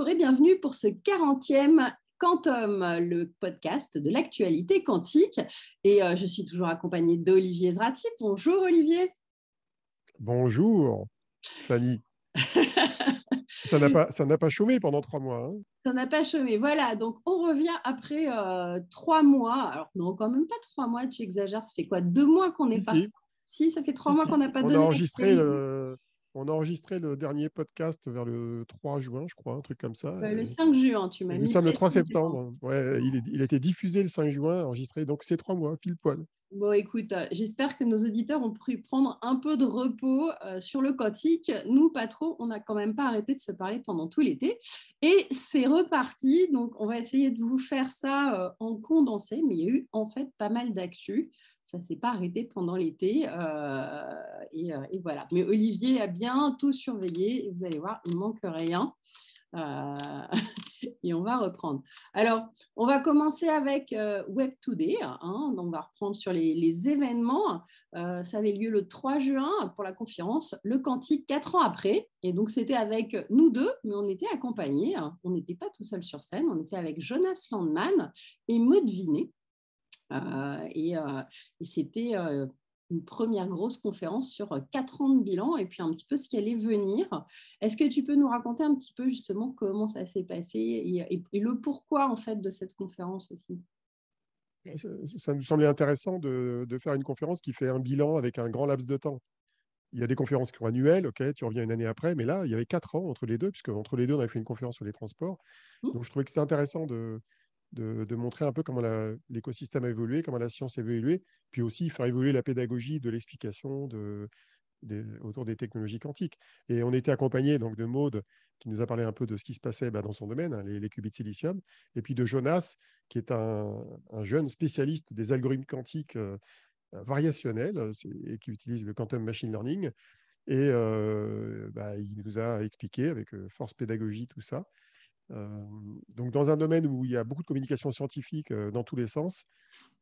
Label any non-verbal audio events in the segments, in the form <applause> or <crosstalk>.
Bonjour et bienvenue pour ce 40e Quantum, le podcast de l'actualité quantique. Et euh, je suis toujours accompagnée d'Olivier Zrati. Bonjour Olivier. Bonjour Fanny. <laughs> ça n'a pas, ça pas chômé pendant trois mois. Hein. Ça n'a pas chômé. Voilà, donc on revient après euh, trois mois. Alors non, quand même pas trois mois, tu exagères. Ça fait quoi Deux mois qu'on n'est pas. Si, ça fait trois mois qu'on n'a pas on donné. A enregistré le, on a enregistré le dernier podcast vers le 3 juin, je crois, un truc comme ça. le 5 juin, tu m'as mis. Nous sommes le 3 septembre. Ouais, il, a été diffusé le 5 juin, enregistré. Donc, c'est trois mois, pile poil. Bon, écoute, euh, j'espère que nos auditeurs ont pu prendre un peu de repos euh, sur le quantique. Nous, pas trop, on n'a quand même pas arrêté de se parler pendant tout l'été. Et c'est reparti. Donc, on va essayer de vous faire ça euh, en condensé, mais il y a eu en fait pas mal d'actu ça ne s'est pas arrêté pendant l'été. Euh, euh, et, voilà. Mais Olivier a bien tout surveillé et vous allez voir, il ne manque rien. Euh, <laughs> et on va reprendre. Alors, on va commencer avec Web Today. Hein, on va reprendre sur les, événements. ça avait lieu le 3 juin pour la conférence Le Quantique, quatre ans après. Et donc, c'était avec nous deux, mais on était accompagnés. On n'était pas tout seul sur scène. On était avec Jonas Landman et Maud Vinet. Euh, et, euh, et c'était euh, une première grosse conférence sur quatre ans de bilan et puis un petit peu ce qui allait venir. Est-ce que tu peux nous raconter un petit peu justement comment ça s'est passé et, le pourquoi en fait de cette conférence aussi? Ça nous semblait intéressant de, de, faire une conférence qui fait un bilan avec un grand laps de temps. Il y a des conférences qui sont annuelles, ok, tu reviens une année après, mais là, il y avait quatre ans entre les deux, puisque entre les deux, on avait fait une conférence sur les transports. Mmh. Donc, je trouvais que c'était intéressant de, de, montrer un peu comment l'écosystème a évolué, comment la science a évolué, puis aussi faire évoluer la pédagogie de l'explication autour des technologies quantiques. Et on était accompagné donc de Maude, qui nous a parlé un peu de ce qui se passait bah, dans son domaine, hein, les, qubits de silicium, et puis de Jonas, qui est un, jeune spécialiste des algorithmes quantiques euh, variationnels et qui utilise le quantum machine learning. Et euh, bah, il nous a expliqué avec euh, force pédagogie tout ça. Euh, donc, dans un domaine où il y a beaucoup de communication scientifique euh, dans tous les sens,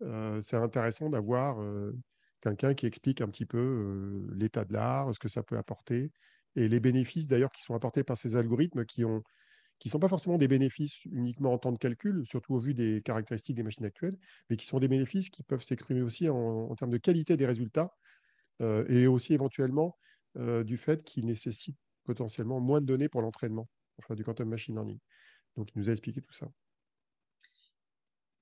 euh, c'est intéressant d'avoir quelqu'un qui explique un petit peu l'état de l'art, ce que ça peut apporter, et les bénéfices d'ailleurs qui sont apportés par ces algorithmes qui ont qui ne sont pas forcément des bénéfices uniquement en temps de calcul, surtout au vu des caractéristiques des machines actuelles, mais qui sont des bénéfices qui peuvent s'exprimer aussi en, termes de qualité des résultats et aussi éventuellement du fait qu'ils nécessitent potentiellement moins de données pour l'entraînement, enfin du quantum machine learning. Donc, il nous a expliqué tout ça.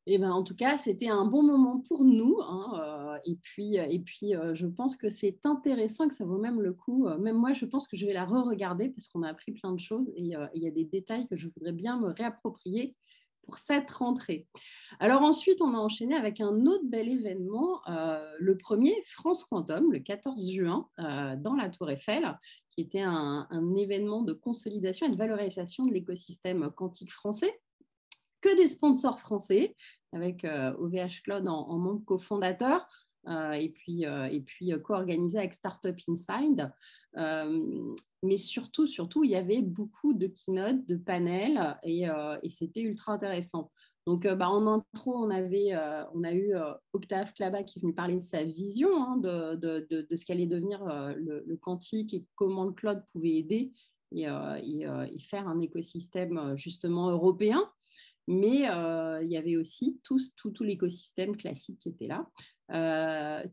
Eh ben, en tout cas, c'était un bon moment pour nous. Hein, euh, et puis, et puis euh, je pense que c'est intéressant, que ça vaut même le coup. Euh, même moi, je pense que je vais la re-regarder parce qu'on a appris plein de choses et il y a des détails que je voudrais bien me réapproprier pour cette rentrée. Alors ensuite, on a enchaîné avec un autre bel événement, le premier, France Quantum, le 14 juin, dans la Tour Eiffel, qui était un, événement de consolidation et de valorisation de l'écosystème quantique français. Que des sponsors français, avec OVH euh, Cloud en, membre cofondateur, euh, et puis, euh, co-organisé avec Startup Inside. mais surtout, surtout, il y avait beaucoup de keynotes, de panels, et c'était ultra intéressant. Donc, euh, bah, en intro, on, euh, a eu euh, Octave Klaba qui est venu parler de sa vision hein, de, de, de, ce qu'allait devenir le, quantique et comment le cloud pouvait aider et, et, faire un écosystème justement européen. Mais il y avait aussi tout, tout, tout l'écosystème classique qui était là.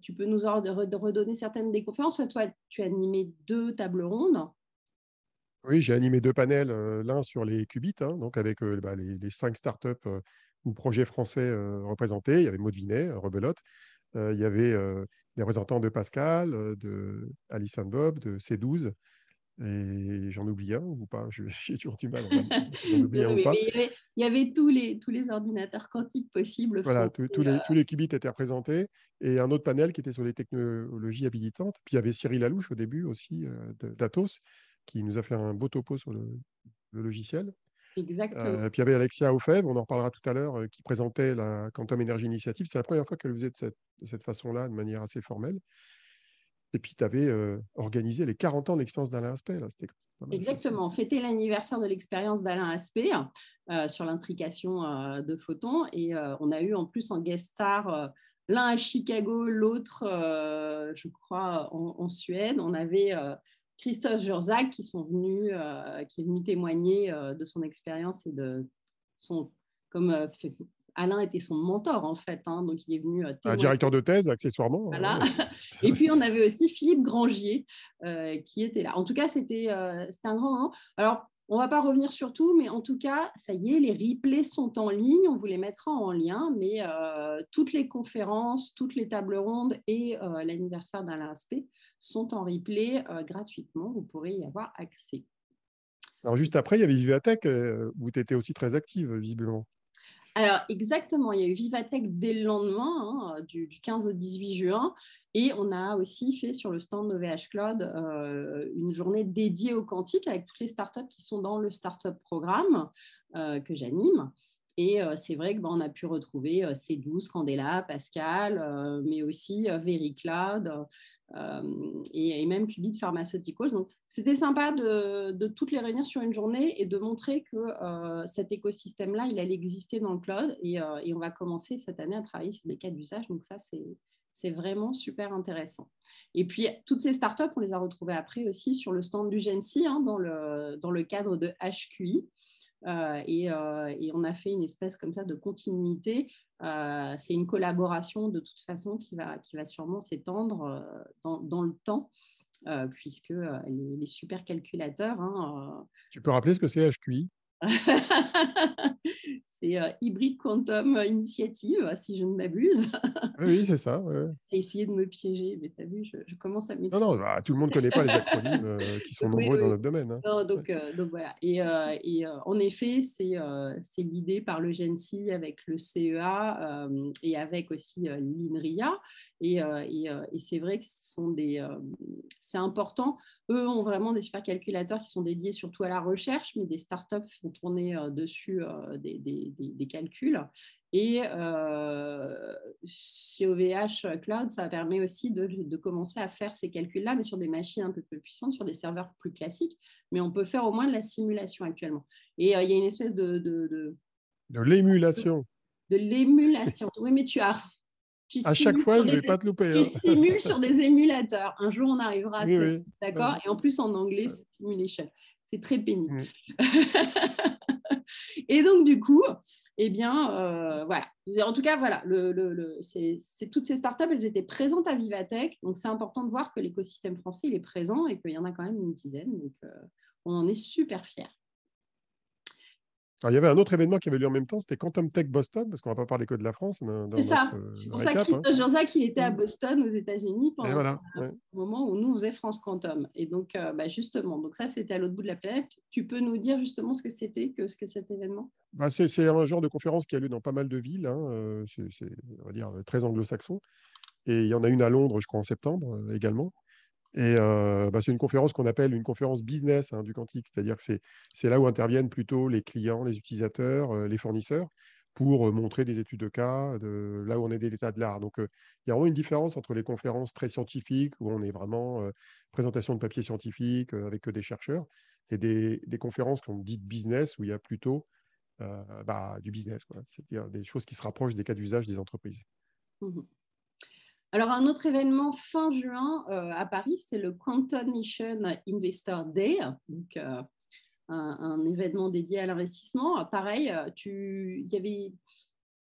tu peux nous redonner certaines des conférences? Toi, tu as animé deux tables rondes. Oui, j'ai animé deux panels, l'un sur les qubits, hein, donc avec bah, les, cinq startups ou projets français représentés. Il y avait Maud Vinet, Rebelote. il y avait des représentants de Pascal, de Alice Bob, de C12. Et j'en oublie un ou pas? <laughs> J'ai toujours du mal. il, y avait, tous, les, tous les ordinateurs quantiques possibles. Voilà, tous, les, tous les qubits étaient représentés. Et un autre panel qui était sur les technologies habilitantes. Puis il y avait Cyril Lalouche au début aussi, d'Atos, qui nous a fait un beau topo sur le, logiciel. Exactement. Euh, puis il y avait Alexia Aufeb, on en reparlera tout à l'heure, euh, qui présentait la Quantum Energy Initiative. C'est la première fois qu'elle faisait de cette, de cette façon-là, de manière assez formelle. Et puis, tu avais euh, organisé les 40 ans de l'expérience d'Alain Aspect. Là. Exactement, fêter l'anniversaire de l'expérience d'Alain Aspect sur l'intrication de photons. Et on a eu en plus en guest star l'un à Chicago, l'autre, je crois, en, en, Suède. On avait Christophe Jurzac qui sont venus, qui est venu témoigner de son expérience et de son, comme Alain était son mentor en fait, hein, donc il est venu. un directeur de thèse accessoirement. Voilà. <laughs> et puis on avait aussi Philippe Grangier qui était là. En tout cas, c'était un grand moment. Alors on ne va pas revenir sur tout, mais en tout cas, ça y est, les replays sont en ligne. On vous les mettra en lien, mais euh, toutes les conférences, toutes les tables rondes et euh, l'anniversaire d'Alain Aspect sont en replay euh, gratuitement. Vous pourrez y avoir accès. Alors, juste après, il y avait Vivatech où tu étais aussi très active, visiblement. Alors, exactement, il y a eu Vivatech dès le lendemain, hein, du, 15 au 18 juin, et on a aussi fait sur le stand d'OVH Cloud euh, une journée dédiée au quantique avec toutes les startups qui sont dans le startup programme euh, que j'anime. Et c'est vrai qu'on ben, a pu retrouver C12, Candela, Pascal, mais aussi VeriCloud et, même Qubit Pharmaceuticals. Donc, c'était sympa de, toutes les réunir sur une journée et de montrer que cet écosystème-là, il allait exister dans le cloud. Et, on va commencer cette année à travailler sur des cas d'usage. Donc, ça, c'est vraiment super intéressant. Et puis, toutes ces startups, on les a retrouvées après aussi sur le stand du GENSI, hein, dans le cadre de HQI. Euh, euh, et, on a fait une espèce comme ça de continuité. Euh, c'est une collaboration de toute façon qui va, qui va sûrement s'étendre dans, le temps. puisque les, les supercalculateurs. Hein, tu peux rappeler ce que c'est HQI <laughs> c'est euh, Hybrid Quantum Initiative, si je ne m'abuse. oui, c'est ça. Ouais. Essayé de me piéger, mais tu as vu, je, commence à m'étonner. Non, non, bah, tout le monde ne connaît pas les acronymes euh, <laughs> qui sont nombreux dans notre domaine. Hein. Non, donc, euh, donc, voilà. Et, et en effet, c'est l'idée par le GENSI avec le CEA et avec aussi l'INRIA. Et, et, et c'est vrai que c'est important. Eux ont vraiment des supercalculateurs qui sont dédiés surtout à la recherche, mais des startups font tourner dessus des, des, calculs. Et euh, chez OVH Cloud, ça permet aussi de, commencer à faire ces calculs-là, mais sur des machines un peu plus puissantes, sur des serveurs plus classiques. Mais on peut faire au moins de la simulation actuellement. Et euh, il y a une espèce de... De, de, l'émulation. De, l'émulation. Oui, mais tu as... Tu à chaque fois, je ne vais pas te louper. Tu hein. simules sur des émulateurs. Un jour, on arrivera à ce D'accord? Et en plus, en anglais, c'est simulation. C'est très pénible. <laughs> Et donc, du coup, eh bien, euh, voilà. En tout cas, voilà, le, le, c'est, toutes ces startups, elles étaient présentes à Vivatech. Donc, c'est important de voir que l'écosystème français, il est présent et qu'il y en a quand même une dizaine. Donc, euh, on en est super fiers il y avait un autre événement qui avait lieu en même temps, c'était Quantum Tech Boston, parce qu'on ne va pas parler que de la France. C'est ça. C'est pour ça que Christophe hein. il était à mm. Boston, aux États-Unis, pendant voilà, au moment où nous, on faisait France Quantum. Et donc, euh, bah, justement, donc ça, c'était à l'autre bout de la planète. Tu peux nous dire justement ce que c'était que, que cet événement? Bah, C'est un genre de conférence qui a lieu dans pas mal de villes. Hein. Euh, c'est, on va dire, très anglo-saxon. Et il y en a une à Londres, je crois, en septembre euh, également. Et bah, c'est une conférence qu'on appelle une conférence business hein, du quantique, c'est-à-dire que c'est là où interviennent plutôt les clients, les utilisateurs, les fournisseurs, pour montrer des études de cas, là où on est de l'état de l'art. Donc, il y a vraiment une différence entre les conférences très scientifiques, où on est vraiment présentation de papiers scientifiques avec des chercheurs, et des, des conférences qu'on dit business, où il y a plutôt bah, du business, c'est-à-dire des choses qui se rapprochent des cas d'usage des entreprises. Mmh alors, un autre événement fin juin euh, à Paris, c'est le Quantum Nation Investor Day, donc euh, un, événement dédié à l'investissement. Pareil, euh, tu, y avait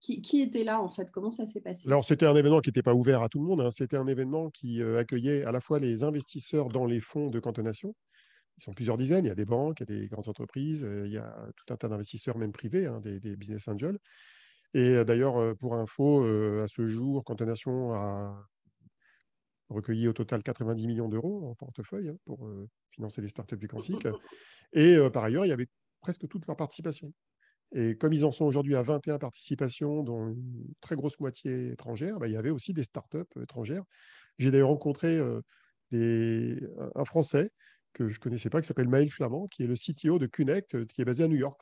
qui, était là en fait? Comment ça s'est passé? Alors, c'était un événement qui n'était pas ouvert à tout le monde. Hein. C'était un événement qui accueillait à la fois les investisseurs dans les fonds de cantonation. Ils sont plusieurs dizaines. Il y a des banques, il y a des grandes entreprises, il y a tout un tas d'investisseurs, même privés, hein, des, business angels. Et d'ailleurs, pour info, à ce jour, Cantonation a recueilli au total 90 millions d'euros en portefeuille hein, pour financer les startups du quantique. <laughs> Et par ailleurs, il y avait presque toute leur participation. Et comme ils en sont aujourd'hui à 21 participations, dont une très grosse moitié étrangère, bah, il y avait aussi des startups étrangères. J'ai d'ailleurs rencontré des, un Français que je ne connaissais pas, qui s'appelle Maël Flamand, qui est le CTO de Cunect, qui est basé à New York.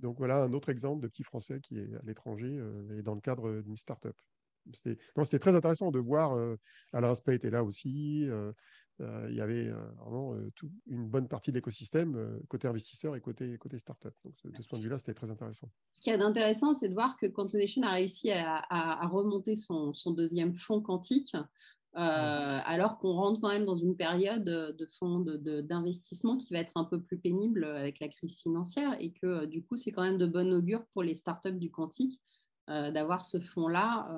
Donc voilà un autre exemple de petit Français qui est à l'étranger euh, et dans le cadre d'une start-up. C'était très intéressant de voir, euh, Alain Aspect était là aussi, euh, il y avait vraiment une bonne partie de l'écosystème, côté investisseur et côté, côté start-up. Donc de ce point de vue-là, c'était très intéressant. Ce qui est intéressant, c'est de voir que Quantonation a réussi à, remonter son, son, deuxième fonds quantique alors qu'on rentre quand même dans une période de fonds d'investissement qui va être un peu plus pénible avec la crise financière et que du coup, c'est quand même de bon augure pour les startups du quantique d'avoir ce fonds-là.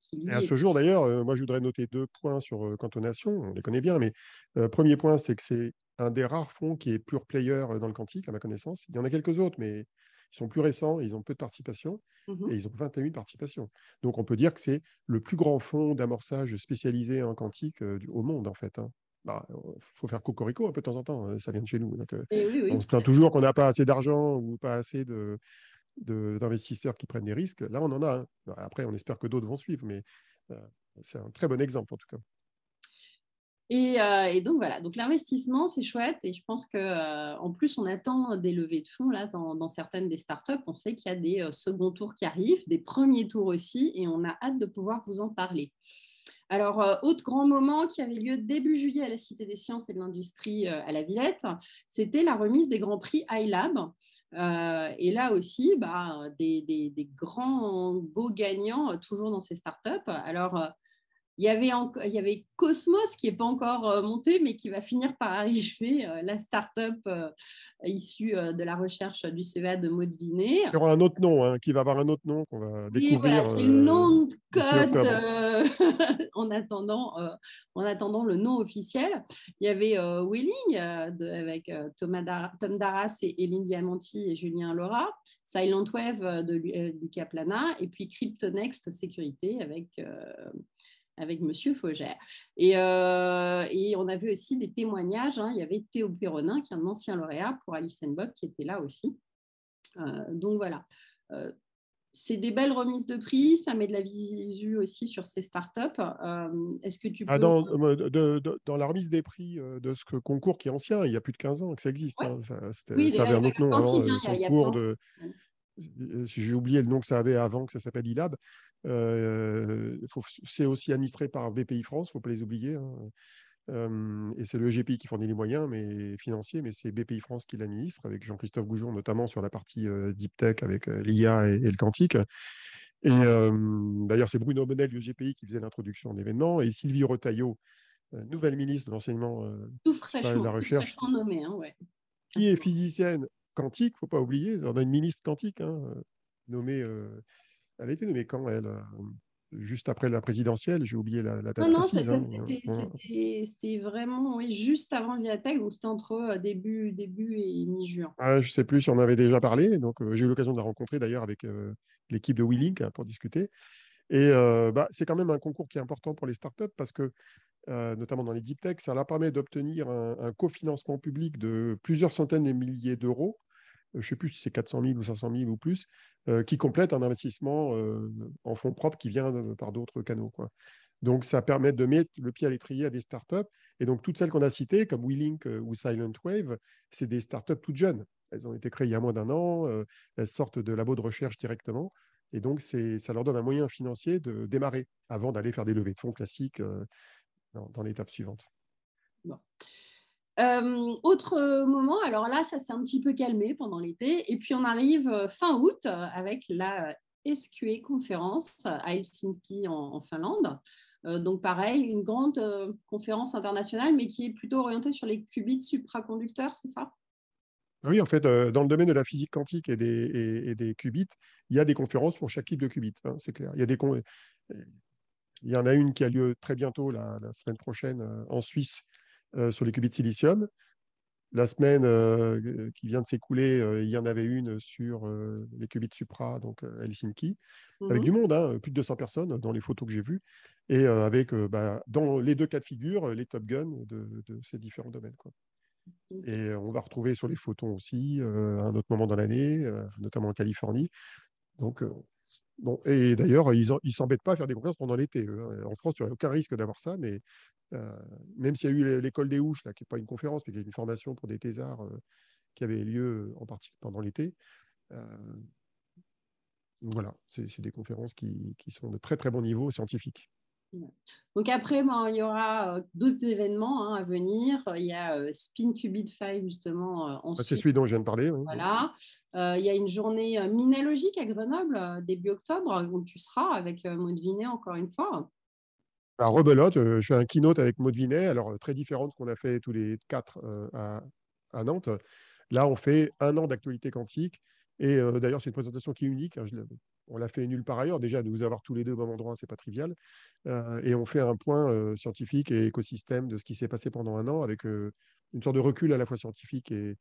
qui à ce jour, d'ailleurs, moi, je voudrais noter deux points sur Cantonation. On les connaît bien, mais premier point, c'est que c'est un des rares fonds qui est pure player dans le quantique, à ma connaissance. Il y en a quelques autres, mais ils sont plus récents, ils ont peu de participation mmh et ils ont 21 participations. Donc, on peut dire que c'est le plus grand fonds d'amorçage spécialisé en quantique au monde, en fait. Il hein. bah, faut faire cocorico un peu de temps en temps, hein, ça vient de chez nous. Eh on se plaint toujours qu'on n'a pas assez d'argent ou pas assez de, d'investisseurs qui prennent des risques. Là, on en a un. Après, on espère que d'autres vont suivre, mais c'est un très bon exemple en tout cas. Euh, et, donc voilà, donc l'investissement, c'est chouette. Et je pense qu'en euh, en plus, on attend des levées de fonds là, dans, certaines des startups. On sait qu'il y a des euh, seconds tours qui arrivent, des premiers tours aussi, et on a hâte de pouvoir vous en parler. Alors, autre grand moment qui avait lieu début juillet à la Cité des Sciences et de l'Industrie à la Villette, c'était la remise des grands prix iLab. et là aussi, bah, des, des, grands beaux gagnants toujours dans ces startups. Alors, il y, avait il y avait Cosmos qui n'est pas encore euh, monté, mais qui va finir par <laughs> arriver, euh, la start-up euh, issue de la recherche du CEA de Maud Vinet. Il y aura un autre nom, hein, qui va avoir un autre nom qu'on va découvrir. c'est le nom de code <laughs> en, attendant, en attendant le nom officiel. Il y avait Wheeling avec Thomas Tom Darras et Eline Diamanti et Julien Laura, Silent Wave de Lucas Plana, et puis Cryptonext Sécurité avec avec Monsieur Faugère. Et, euh, et, on a vu aussi des témoignages. Hein. Il y avait Théo Péronin, qui est un ancien lauréat pour Alice Bob, qui était là aussi. Euh, donc voilà. Euh, c'est des belles remises de prix, ça met de la visu aussi sur ces startups. Est-ce que tu ah, peux... dans, dans, la remise des prix de ce concours qui est ancien, il y a plus de 15 ans que ça existe. Hein. Ça, ça avait un autre nom avant, concours de... J'ai oublié le nom que ça avait avant, que ça s'appelle ILAB. Euh, c'est aussi administré par BPI France, il ne faut pas les oublier. Hein. Euh, et c'est le EGPI qui fournit les moyens mais, financiers, mais c'est BPI France qui l'administre, avec Jean-Christophe Goujon, notamment sur la partie euh, Deep Tech avec l'IA et, le quantique. Et d'ailleurs, c'est Bruno Bonnel du EGPI qui faisait l'introduction de l'événement, et Sylvie Retailleau, nouvelle ministre de l'enseignement et de la recherche, nommé, hein, qui est physicienne quantique, il ne faut pas oublier. On a une ministre quantique hein, nommée elle a été nommée quand, elle euh, Juste après la présidentielle, j'ai oublié la, date. Non, non, hein. c'était vraiment oui, juste avant Viatech, donc c'était entre euh, début, début et mi-juin. Ah, je ne sais plus si on avait déjà parlé, donc euh, j'ai eu l'occasion de la rencontrer d'ailleurs avec l'équipe de WeLink hein, pour discuter. Et bah, c'est quand même un concours qui est important pour les startups parce que, notamment dans les deep tech, ça leur permet d'obtenir un, cofinancement public de plusieurs centaines de milliers d'euros je ne sais plus si c'est 400 000 ou 500 000 ou plus, qui complète un investissement en fonds propres qui vient par d'autres canaux. Donc, ça permet de mettre le pied à l'étrier à des startups. Et donc, toutes celles qu'on a citées, comme WeLink ou Silent Wave, c'est des startups toutes jeunes. Elles ont été créées il y a moins d'un an, elles sortent de labos de recherche directement. Et donc, ça leur donne un moyen financier de démarrer avant d'aller faire des levées de fonds classiques dans, dans l'étape suivante. Euh, autre moment, alors là, ça s'est un petit peu calmé pendant l'été. Et puis on arrive euh, fin août avec la SQA conférence à Helsinki en, Finlande. Euh, donc pareil, une grande conférence internationale, mais qui est plutôt orientée sur les qubits supraconducteurs, c'est ça? Oui, en fait, dans le domaine de la physique quantique et des, des, qubits, il y a des conférences pour chaque type de qubit, hein, c'est clair. Il y, a des il y en a une qui a lieu très bientôt, la semaine prochaine, en Suisse, euh, sur les qubits silicium. La semaine euh, qui vient de s'écouler, euh, il y en avait une sur les qubits supra, donc Helsinki, avec mhm. du monde, hein, plus de 200 personnes dans les photos que j'ai vues, et avec, bah, dans les deux cas de figure, les top guns de, ces différents domaines. Quoi. Et on va retrouver sur les photons aussi à un autre moment dans l'année, notamment en Californie. Donc, Bon, et d'ailleurs, ils ne s'embêtent pas à faire des conférences pendant l'été. Hein. En France, tu n'as aucun risque d'avoir ça, mais euh, même s'il y a eu l'école des Houches, là, qui n'est pas une conférence, mais qui est une formation pour des thésards euh, qui avait lieu en partie pendant l'été. Euh, voilà, c'est des conférences qui, qui, sont de très très bon niveau scientifique. Donc après, il y aura euh, d'autres événements hein, à venir. Il y a euh, Spin Qubit 5 justement euh, ah, C'est celui dont je viens de parler. Voilà. il y a une journée minalogique à Grenoble début octobre où tu seras avec Maud Vinet encore une fois. bah, rebelote, je fais un keynote avec Maud Vinet, alors très différent de ce qu'on a fait tous les quatre à, à, Nantes. Là, on fait un an d'actualité quantique. Et d'ailleurs, c'est une présentation qui est unique. Hein, on l'a fait nulle part ailleurs. Déjà, de vous avoir tous les deux au même endroit, ce n'est pas trivial. et on fait un point scientifique et écosystème de ce qui s'est passé pendant un an avec une sorte de recul à la fois scientifique et,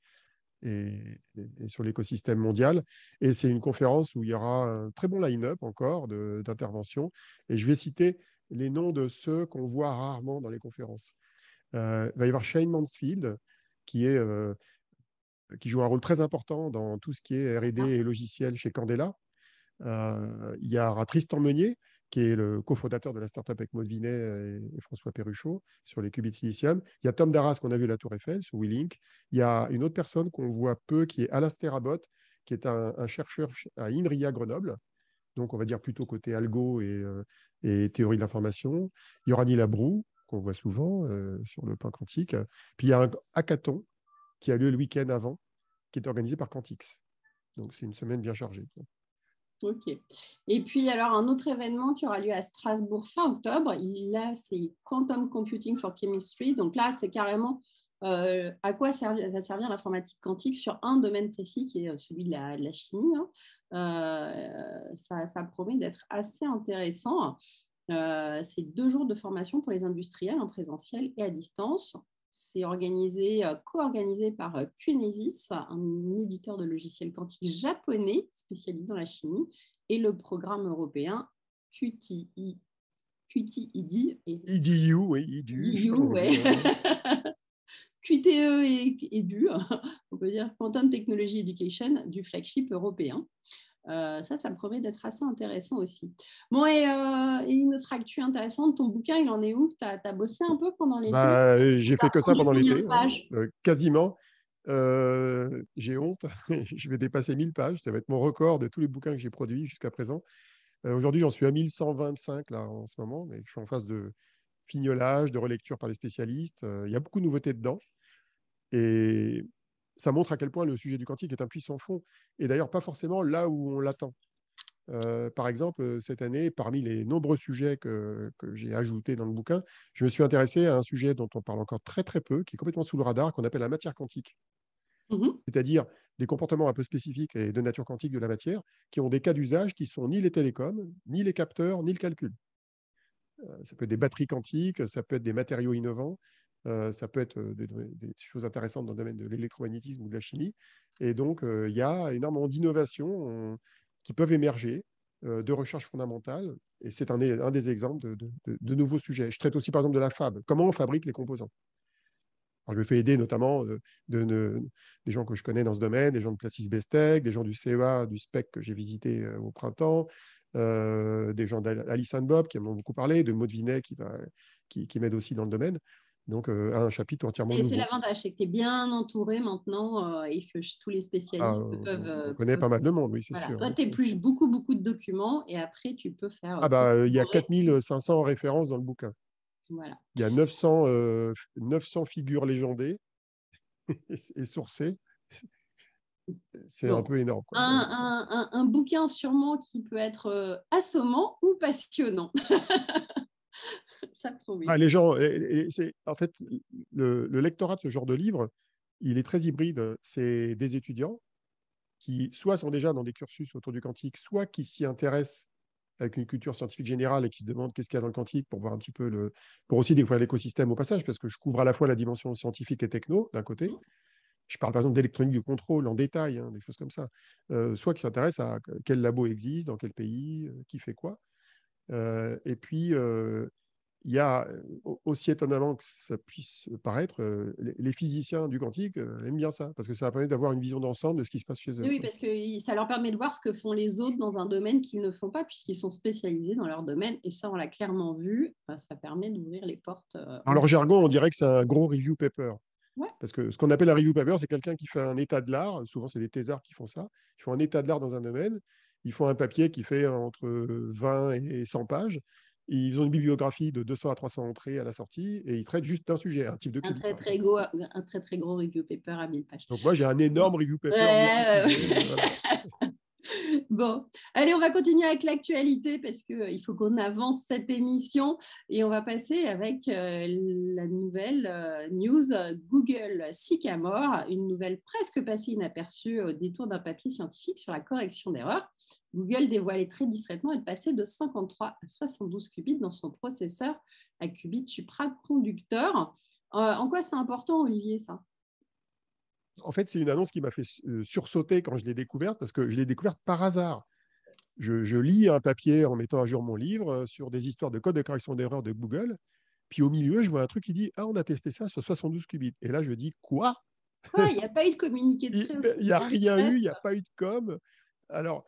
et, sur l'écosystème mondial. Et c'est une conférence où il y aura un très bon line-up encore d'interventions. Et je vais citer les noms de ceux qu'on voit rarement dans les conférences. il va y avoir Shane Mansfield, qui, est, qui joue un rôle très important dans tout ce qui est RD ah. et logiciel chez Candela. Il y aura Tristan Meunier, qui est le cofondateur de la startup avec Maud Vinet et, François Perruchot sur les qubits silicium. Il y a Tom Darras qu'on a vu à la Tour Eiffel sur WeLink. Il y a une autre personne qu'on voit peu qui est Alastair Abbott, qui est un, chercheur à INRIA Grenoble. Donc, on va dire plutôt côté algo et, euh, théorie de l'information. Il y aura Neil Abrou, qu'on voit souvent euh, sur le plan quantique. Puis il y a un hackathon qui a lieu le week-end avant, qui est organisé par Quantix. Donc, c'est une semaine bien chargée. Ok. Et puis, alors, un autre événement qui aura lieu à Strasbourg fin octobre, là, c'est Quantum Computing for Chemistry. Donc là, c'est carrément euh, à quoi va servir l'informatique quantique sur un domaine précis qui est euh, celui de la, chimie. Hein. Euh, ça, promet d'être assez intéressant. c'est deux jours de formation pour les industriels en présentiel et à distance. C'est organisé, co-organisé par Cunesis, un éditeur de logiciels quantiques japonais spécialisé dans la chimie, et le programme européen QTI. QTID. Et... Oui, ouais. <laughs> QTE et, et DU, <laughs> on peut dire Quantum Technology Education du flagship européen. Euh, ça, ça me promet d'être assez intéressant aussi. Bon, et, euh, une autre actu intéressante, ton bouquin, il en est où? Tu as, bossé un peu pendant l'été? Bah, J'ai fait que ça pendant l'été, euh, quasiment. j'ai honte, <laughs> je vais dépasser 1000 pages, ça va être mon record de tous les bouquins que j'ai produits jusqu'à présent. Aujourd'hui, j'en suis à 1125 là, en ce moment, mais je suis en phase de fignolage, de relecture par les spécialistes. Il y a beaucoup de nouveautés dedans. Et ça montre à quel point le sujet du quantique est un puissant fond, et d'ailleurs pas forcément là où on l'attend. Euh, par exemple, cette année, parmi les nombreux sujets que, j'ai ajoutés dans le bouquin, je me suis intéressé à un sujet dont on parle encore très très peu, qui est complètement sous le radar, qu'on appelle la matière quantique. Mmh C'est-à-dire des comportements un peu spécifiques et de nature quantique de la matière, qui ont des cas d'usage qui sont ni les télécoms, ni les capteurs, ni le calcul. Euh, ça peut être des batteries quantiques, ça peut être des matériaux innovants, euh, ça peut être euh, des, choses intéressantes dans le domaine de l'électromagnétisme ou de la chimie. Et donc, euh, il y a énormément d'innovations qui peuvent émerger de recherche fondamentale. Et c'est un, des exemples de, nouveaux sujets. Je traite aussi, par exemple, de la fab. Comment on fabrique les composants? Je me fais aider notamment de, des gens que je connais dans ce domaine, des gens de Placis Bestec, des gens du CEA, du SPEC que j'ai visité au printemps, des gens d'Alice Bob qui m'ont beaucoup parlé, de Maud Vinet qui m'aide aussi dans le domaine. Donc, euh, un chapitre entièrement et C'est l'avantage, c'est que tu es bien entouré maintenant euh, et que tous les spécialistes ah, peuvent. On euh, connaît pas mal de monde, oui, c'est sûr. Toi, tu épluches beaucoup, beaucoup de documents et après, tu peux faire. Ah, bah, il y a 4500 références dans le bouquin. Voilà. Il y a 900, 900 figures légendées <laughs> et sourcées. C'est un peu énorme. Un, un, un, bouquin sûrement qui peut être assommant ou passionnant. <laughs> Ah, les gens, en fait le, lectorat de ce genre de livre, il est très hybride. C'est des étudiants qui soit sont déjà dans des cursus autour du quantique, soit qui s'y intéressent avec une culture scientifique générale et qui se demandent qu'est-ce qu'il y a dans le quantique pour voir un petit peu le, pour aussi découvrir l'écosystème au passage, parce que je couvre à la fois la dimension scientifique et techno d'un côté. Je parle par exemple d'électronique du contrôle en détail, hein, des choses comme ça. Euh, soit qui s'intéressent à quel labo existe, dans quel pays, euh, qui fait quoi. Euh, et puis, il y a, aussi étonnamment que ça puisse paraître, les physiciens du quantique aiment bien ça, parce que ça permet d'avoir une vision d'ensemble de ce qui se passe chez eux. Oui, parce que ça leur permet de voir ce que font les autres dans un domaine qu'ils ne font pas, puisqu'ils sont spécialisés dans leur domaine, et ça, on l'a clairement vu, ça permet d'ouvrir les portes. Dans leur jargon, on dirait que c'est un gros review paper. Parce que ce qu'on appelle un review paper, c'est quelqu'un qui fait un état de l'art, souvent c'est des thésards qui font ça, ils font un état de l'art dans un domaine, ils font un papier qui fait entre 20 et 100 pages, ils ont une bibliographie de 200 à 300 entrées à la sortie et ils traitent juste d'un sujet, un type de Un très, très gros, un très très gros review paper à 1000 pages. Donc moi j'ai un énorme review paper. <laughs> Bon, allez, on va continuer avec l'actualité parce qu'il euh, faut qu'on avance cette émission et on va passer avec euh, la nouvelle euh, news Google Sycamore, une nouvelle presque passée inaperçue au détour d'un papier scientifique sur la correction d'erreurs. Google dévoilait très discrètement être passé de 53 à 72 qubits dans son processeur à qubits supraconducteur. en quoi c'est important, Olivier, ça? En fait, c'est une annonce qui m'a fait euh, sursauter quand je l'ai découverte, parce que je l'ai découverte par hasard. Je, lis un papier en mettant à jour mon livre euh, sur des histoires de code de correction d'erreur de Google. Puis au milieu, je vois un truc qui dit Ah, on a testé ça sur 72 qubits. Et là, je dis Quoi? Il n'y a pas eu de communiqué de Il n'y a rien eu, il n'y a pas eu de com. Alors,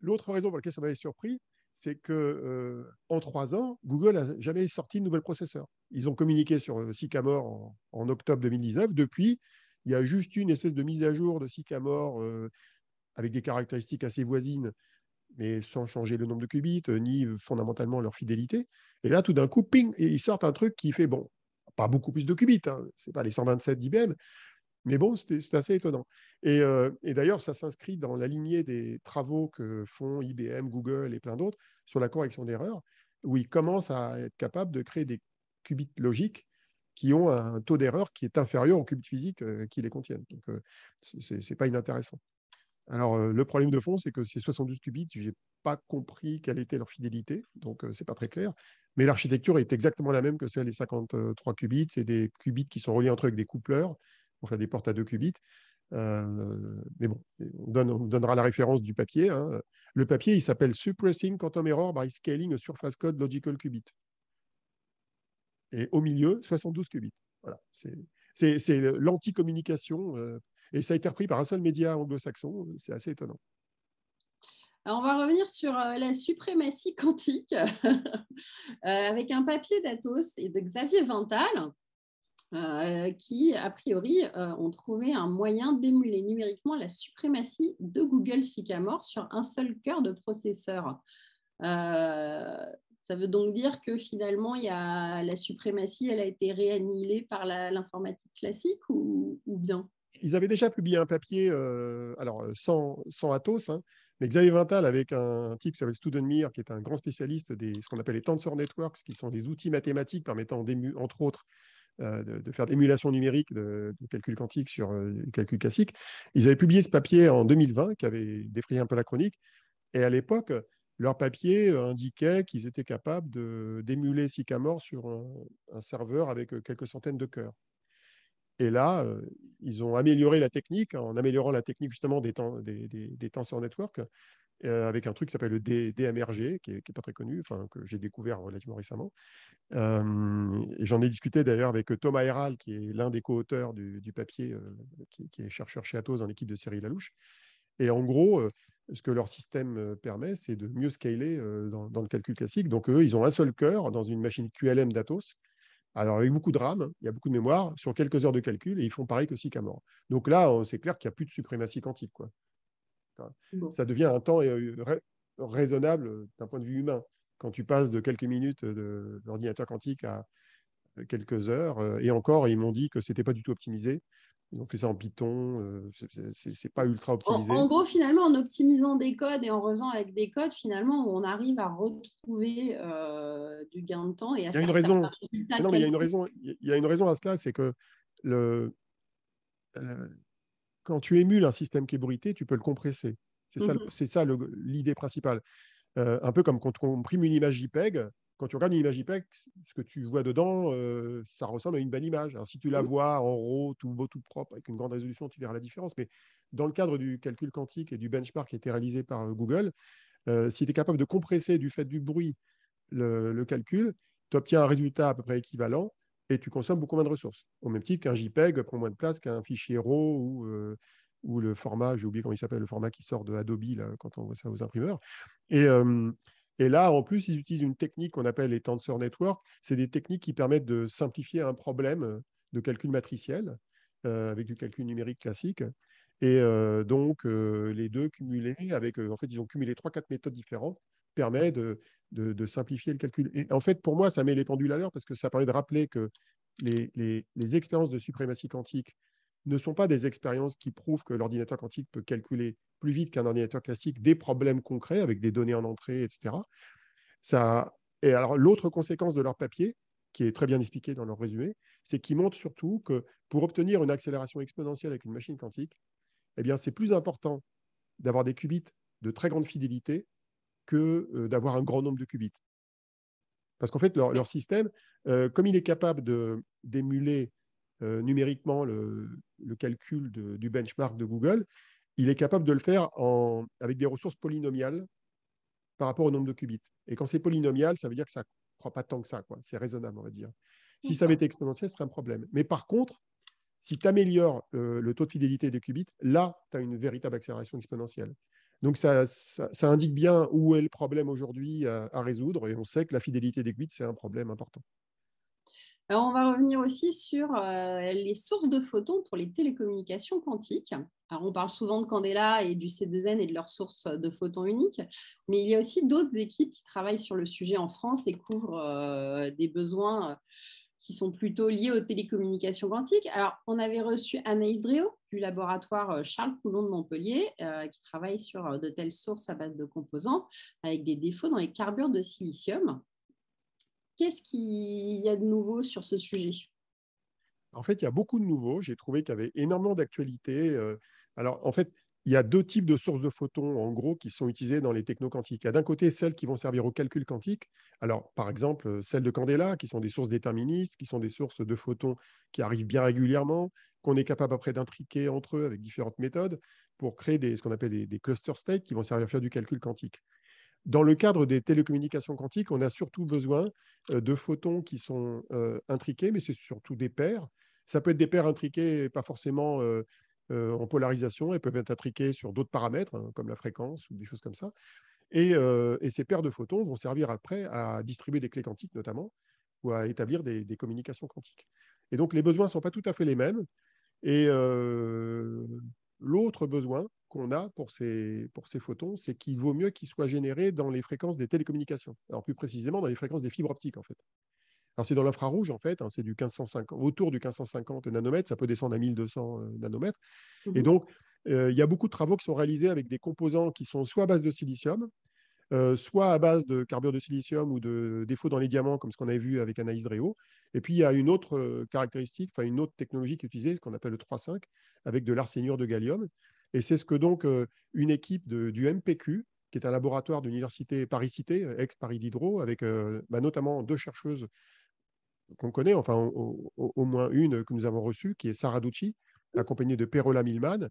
l'autre raison pour laquelle ça m'avait surpris, c'est que euh, en trois ans, Google n'a jamais sorti de nouvel processeur. Ils ont communiqué sur euh, Sycamore en, octobre 2019. Depuis, il y a juste une espèce de mise à jour de Sycamore euh, avec des caractéristiques assez voisines, mais sans changer le nombre de qubits ni fondamentalement leur fidélité. Et là, tout d'un coup, ping, ils sortent un truc qui fait bon, pas beaucoup plus de qubits, hein, c'est pas les 127 d'IBM, mais bon, c'est assez étonnant. Euh, et, d'ailleurs, ça s'inscrit dans la lignée des travaux que font IBM, Google et plein d'autres sur la correction d'erreurs, où ils commencent à être capables de créer des qubits logiques qui ont un taux d'erreur qui est inférieur aux qubits physiques euh, qui les contiennent. Donc, euh, ce n'est pas inintéressant. Alors, le problème de fond, c'est que ces 72 qubits, je n'ai pas compris quelle était leur fidélité, donc ce n'est pas très clair. Mais l'architecture est exactement la même que celle des 53 qubits. C'est des qubits qui sont reliés entre eux avec des coupleurs on fait des portes à 2 qubits. Euh, mais bon, on, donnera la référence du papier. Hein. Le papier, il s'appelle Suppressing Quantum Error by Scaling a Surface Code Logical Qubit. Et au milieu, 72 qubits. Voilà, c'est l'anti-communication. Euh, et ça a été repris par un seul média anglo-saxon. C'est assez étonnant. On va revenir sur euh, la suprématie quantique <laughs> avec un papier d'Atos et de Xavier Vental euh, qui, a priori, euh, ont trouvé un moyen d'émuler numériquement la suprématie de Google Sycamore sur un seul cœur de processeur. Euh, ça veut donc dire que finalement, y a, la suprématie, elle a été réannihilée par l'informatique classique ou, bien? Ils avaient déjà publié un papier, alors sans, sans Atos, hein, mais Xavier Vintal avec un, type qui s'appelle Studenmir, qui est un grand spécialiste des ce qu'on appelle les tensor networks, qui sont des outils mathématiques permettant, entre autres, euh, de, faire d'émulation numérique de, calcul quantique sur euh, le calcul classique. Ils avaient publié ce papier en 2020 qui avait défrayé un peu la chronique. Et à l'époque, leur papier euh, indiquait qu'ils étaient capables d'émuler Sycamore sur un, serveur avec quelques centaines de cœurs. Et là, ils ont amélioré la technique en améliorant la technique justement des, des tensor network euh, avec un truc qui s'appelle le DMRG, qui n'est pas très connu, enfin, que j'ai découvert relativement récemment. Euh, j'en ai discuté d'ailleurs avec Thomas Heral, qui est l'un des co-auteurs du, papier, euh, qui, est chercheur chez Atos dans l'équipe de Cyril Lalouche. Et en gros, ce que leur système permet, c'est de mieux scaler dans, dans, le calcul classique. Donc, eux, ils ont un seul cœur dans une machine QLM d'Atos. Alors, avec beaucoup de RAM, il y a beaucoup de mémoire, sur quelques heures de calcul, et ils font pareil que Sycamore. Donc là, c'est clair qu'il n'y a plus de suprématie quantique. Quoi. Ça devient un temps euh, raisonnable euh, d'un point de vue humain. Quand tu passes de quelques minutes d'ordinateur quantique à euh, quelques heures, et encore, ils m'ont dit que ce n'était pas du tout optimisé. Ils ont fait ça en Python, c'est pas ultra optimisé. En, gros, finalement, en optimisant des codes et en faisant avec des codes, finalement, on arrive à retrouver du gain de temps et à il y a une raison. Non, mais il y a une raison. Il y a une raison à cela, c'est que le, quand tu émules un système qui est bruité, tu peux le compresser. C'est ça, ça l'idée principale. Euh, un peu comme quand on comprime une image JPEG, quand tu regardes une image JPEG, ce que tu vois dedans, euh, ça ressemble à une bonne image. Alors, si tu la mmh. vois en RAW, tout beau, tout propre, avec une grande résolution, tu verras la différence. Mais dans le cadre du calcul quantique et du benchmark qui a été réalisé par euh, Google, si tu es capable de compresser du fait du bruit le calcul, tu obtiens un résultat à peu près équivalent et tu consommes beaucoup moins de ressources. Au même titre qu'un JPEG prend moins de place qu'un fichier RAW ou, euh, le format, j'ai oublié comment il s'appelle, le format qui sort de Adobe quand on voit ça aux imprimeurs. Et, euh, et là, en plus, ils utilisent une technique qu'on appelle les tensor network. C'est des techniques qui permettent de simplifier un problème de calcul matriciel euh, avec du calcul numérique classique. Et donc, les deux cumulés, avec, en fait, ils ont cumulé trois, quatre méthodes différentes permet de, de, simplifier le calcul. Et en fait, pour moi, ça met les pendules à l'heure parce que ça permet de rappeler que les, les, expériences de suprématie quantique ne sont pas des expériences qui prouvent que l'ordinateur quantique peut calculer plus vite qu'un ordinateur classique des problèmes concrets avec des données en entrée, etc. Ça... Et alors, l'autre conséquence de leur papier, qui est très bien expliqué dans leur résumé, c'est qu'ils montrent surtout que pour obtenir une accélération exponentielle avec une machine quantique, eh c'est plus important d'avoir des qubits de très grande fidélité que euh, d'avoir un grand nombre de qubits. Parce qu'en fait, leur, système, euh, comme il est capable d'émuler euh, numériquement le, calcul du benchmark de Google, il est capable de le faire en, avec des ressources polynomiales par rapport au nombre de qubits. Et quand c'est polynomial, ça veut dire que ça ne croit pas tant que ça. C'est raisonnable, on va dire. Si ça avait été exponentiel, ce serait un problème. Mais par contre, si tu améliores euh, le taux de fidélité des qubits, là, tu as une véritable accélération exponentielle. Donc, ça, indique bien où est le problème aujourd'hui à, résoudre. Et on sait que la fidélité des qubits, c'est un problème important. Alors, on va revenir aussi sur euh, les sources de photons pour les télécommunications quantiques. Alors, on parle souvent de Candela et du C2N et de leurs sources de photons uniques, mais il y a aussi d'autres équipes qui travaillent sur le sujet en France et couvrent euh, des besoins qui sont plutôt liés aux télécommunications quantiques. Alors, on avait reçu Anaïs Dréau du laboratoire euh, Charles Coulon de Montpellier, euh, qui travaille sur euh, de telles sources à base de composants avec des défauts dans les carbures de silicium. Qu'est-ce qu'il y a de nouveau sur ce sujet? En fait, il y a beaucoup de nouveaux. J'ai trouvé qu'il y avait énormément d'actualités. Alors, en fait, il y a deux types de sources de photons, en gros, qui sont utilisées dans les techno-quantiques. Il y a d'un côté celles qui vont servir au calcul quantique. Alors, par exemple, euh, celles de Candela, qui sont des sources déterministes, qui sont des sources de photons qui arrivent bien régulièrement, qu'on est capable après d'intriquer entre eux avec différentes méthodes pour créer ce qu'on appelle des, cluster states qui vont servir à faire du calcul quantique. Dans le cadre des télécommunications quantiques, on a surtout besoin euh, de photons qui sont euh, intriqués, mais c'est surtout des paires. Ça peut être des paires intriquées, pas forcément en polarisation et peuvent être intriquées sur d'autres paramètres, hein, comme la fréquence ou des choses comme ça. Euh, et, ces paires de photons vont servir après à distribuer des clés quantiques, notamment, ou à établir des, communications quantiques. Et donc, les besoins ne sont pas tout à fait les mêmes. Et euh, l'autre besoin qu'on a pour ces, pour ces photons, c'est qu'il vaut mieux qu'ils soient générés dans les fréquences des télécommunications. Alors, plus précisément, dans les fréquences des fibres optiques, en fait c'est dans l'infrarouge, en fait, hein, c'est du 1550, autour du 1550 nanomètres, ça peut descendre à 1200 euh, nanomètres. Et mmh donc, euh, il y a beaucoup de travaux qui sont réalisés avec des composants qui sont soit à base de silicium, euh, soit à base de carbure de silicium ou de défauts dans les diamants, comme ce qu'on avait vu avec Anaïs Dréau. Et puis, il y a une autre caractéristique, enfin une autre technologie qui est utilisée, ce qu'on appelle le 3,5, avec de l'arsénure de gallium. Et c'est ce que donc une équipe du MPQ, qui est un laboratoire de l'université Paris-Cité, ex-Paris Diderot, avec bah, notamment deux chercheuses qu'on connaît, enfin au, moins une que nous avons reçue, qui est Sarah Ducci, accompagnée de Perola Milman,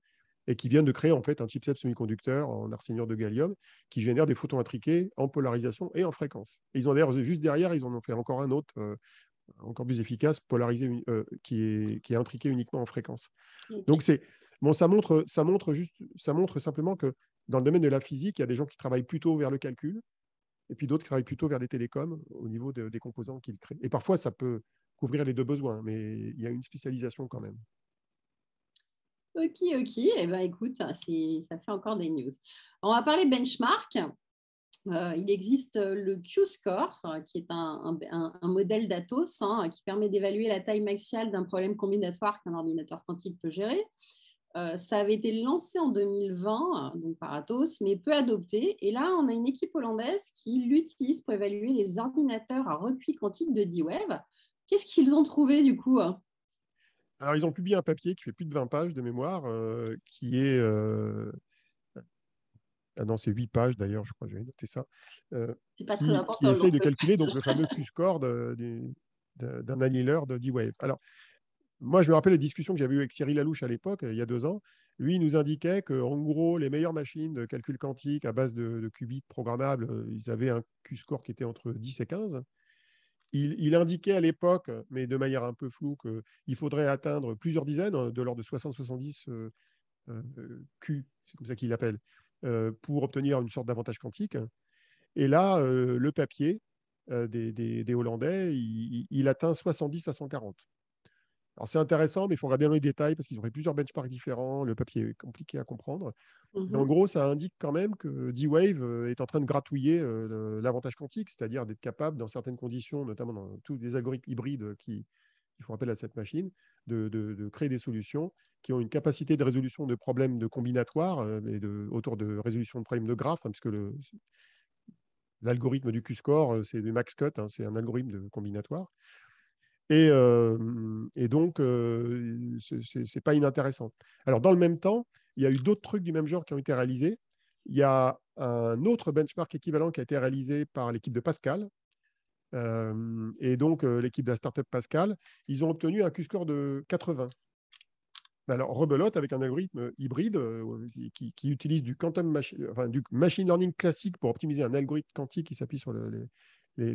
et qui vient de créer en fait un chipset semi-conducteur en arséniure de gallium qui génère des photons intriqués en polarisation et en fréquence. ils ont d'ailleurs juste derrière, ils en ont fait encore un autre, euh, encore plus efficace, polarisé, euh, qui, est, qui est intriqué uniquement en fréquence. Donc c'est bon, ça montre, ça montre juste, ça montre simplement que dans le domaine de la physique, il y a des gens qui travaillent plutôt vers le calcul, et puis d'autres qui travaillent plutôt vers les télécoms au niveau des composants qu'ils créent. Et parfois, ça peut couvrir les deux besoins, mais il y a une spécialisation quand même. Ok, ok. Eh ben, écoute, ça fait encore des news. On va parler benchmark. Euh, il existe le Q-score, qui est un, modèle d'Atos hein, qui permet d'évaluer la taille maximale d'un problème combinatoire qu'un ordinateur quantique peut gérer. Euh, ça avait été lancé en 2020 donc par Atos, mais peu adopté. Et là, on a une équipe hollandaise qui l'utilise pour évaluer les ordinateurs à recuit quantique de D-Wave. Qu'est-ce qu'ils ont trouvé du coup? Alors, ils ont publié un papier qui fait plus de 20 pages de mémoire, euh, qui est. Euh... Ah non, c'est 8 pages d'ailleurs, je crois que j'avais noté ça. C'est pas très important. Qui essaye de calculer donc, <laughs> le fameux Q-score d'un annihileur de D-Wave. Alors, moi, je me rappelle les discussions que j'avais eues avec Cyril Lalouche à l'époque, il y a deux ans. Lui, il nous indiquait qu'en gros, les meilleures machines de calcul quantique à base de, qubits programmables, euh, ils avaient un Q-score qui était entre 10 et 15. Il, indiquait à l'époque, mais de manière un peu floue, qu'il faudrait atteindre plusieurs dizaines, hein, de l'ordre de 60-70 euh, euh, Q, c'est comme ça qu'il l'appelle, pour obtenir une sorte d'avantage quantique. Et là, le papier des, Hollandais, il, atteint 70 à 140. Alors c'est intéressant, mais il faut regarder dans les détails parce qu'ils ont fait plusieurs benchmarks différents. Le papier est compliqué à comprendre. en mmh gros, ça indique quand même que D-Wave euh, est en train de gratouiller euh, l'avantage quantique, c'est-à-dire d'être capable, dans certaines conditions, notamment dans tous les algorithmes hybrides qui, qui font appel à cette machine, de, créer des solutions qui ont une capacité de résolution de problèmes de combinatoire euh, et de, autour de résolution de problèmes de graphes, hein, puisque l'algorithme du Q-score, c'est du max cut, hein, c'est un algorithme de combinatoire. Et, donc, ce n'est pas inintéressant. Alors, dans le même temps, il y a eu d'autres trucs du même genre qui ont été réalisés. Il y a un autre benchmark équivalent qui a été réalisé par l'équipe de Pascal, et donc l'équipe de la startup Pascal, ils ont obtenu un Q-score de 80. Alors, rebelote avec un algorithme hybride qui, utilise du, quantum du machine learning classique pour optimiser un algorithme quantique qui s'appuie sur les,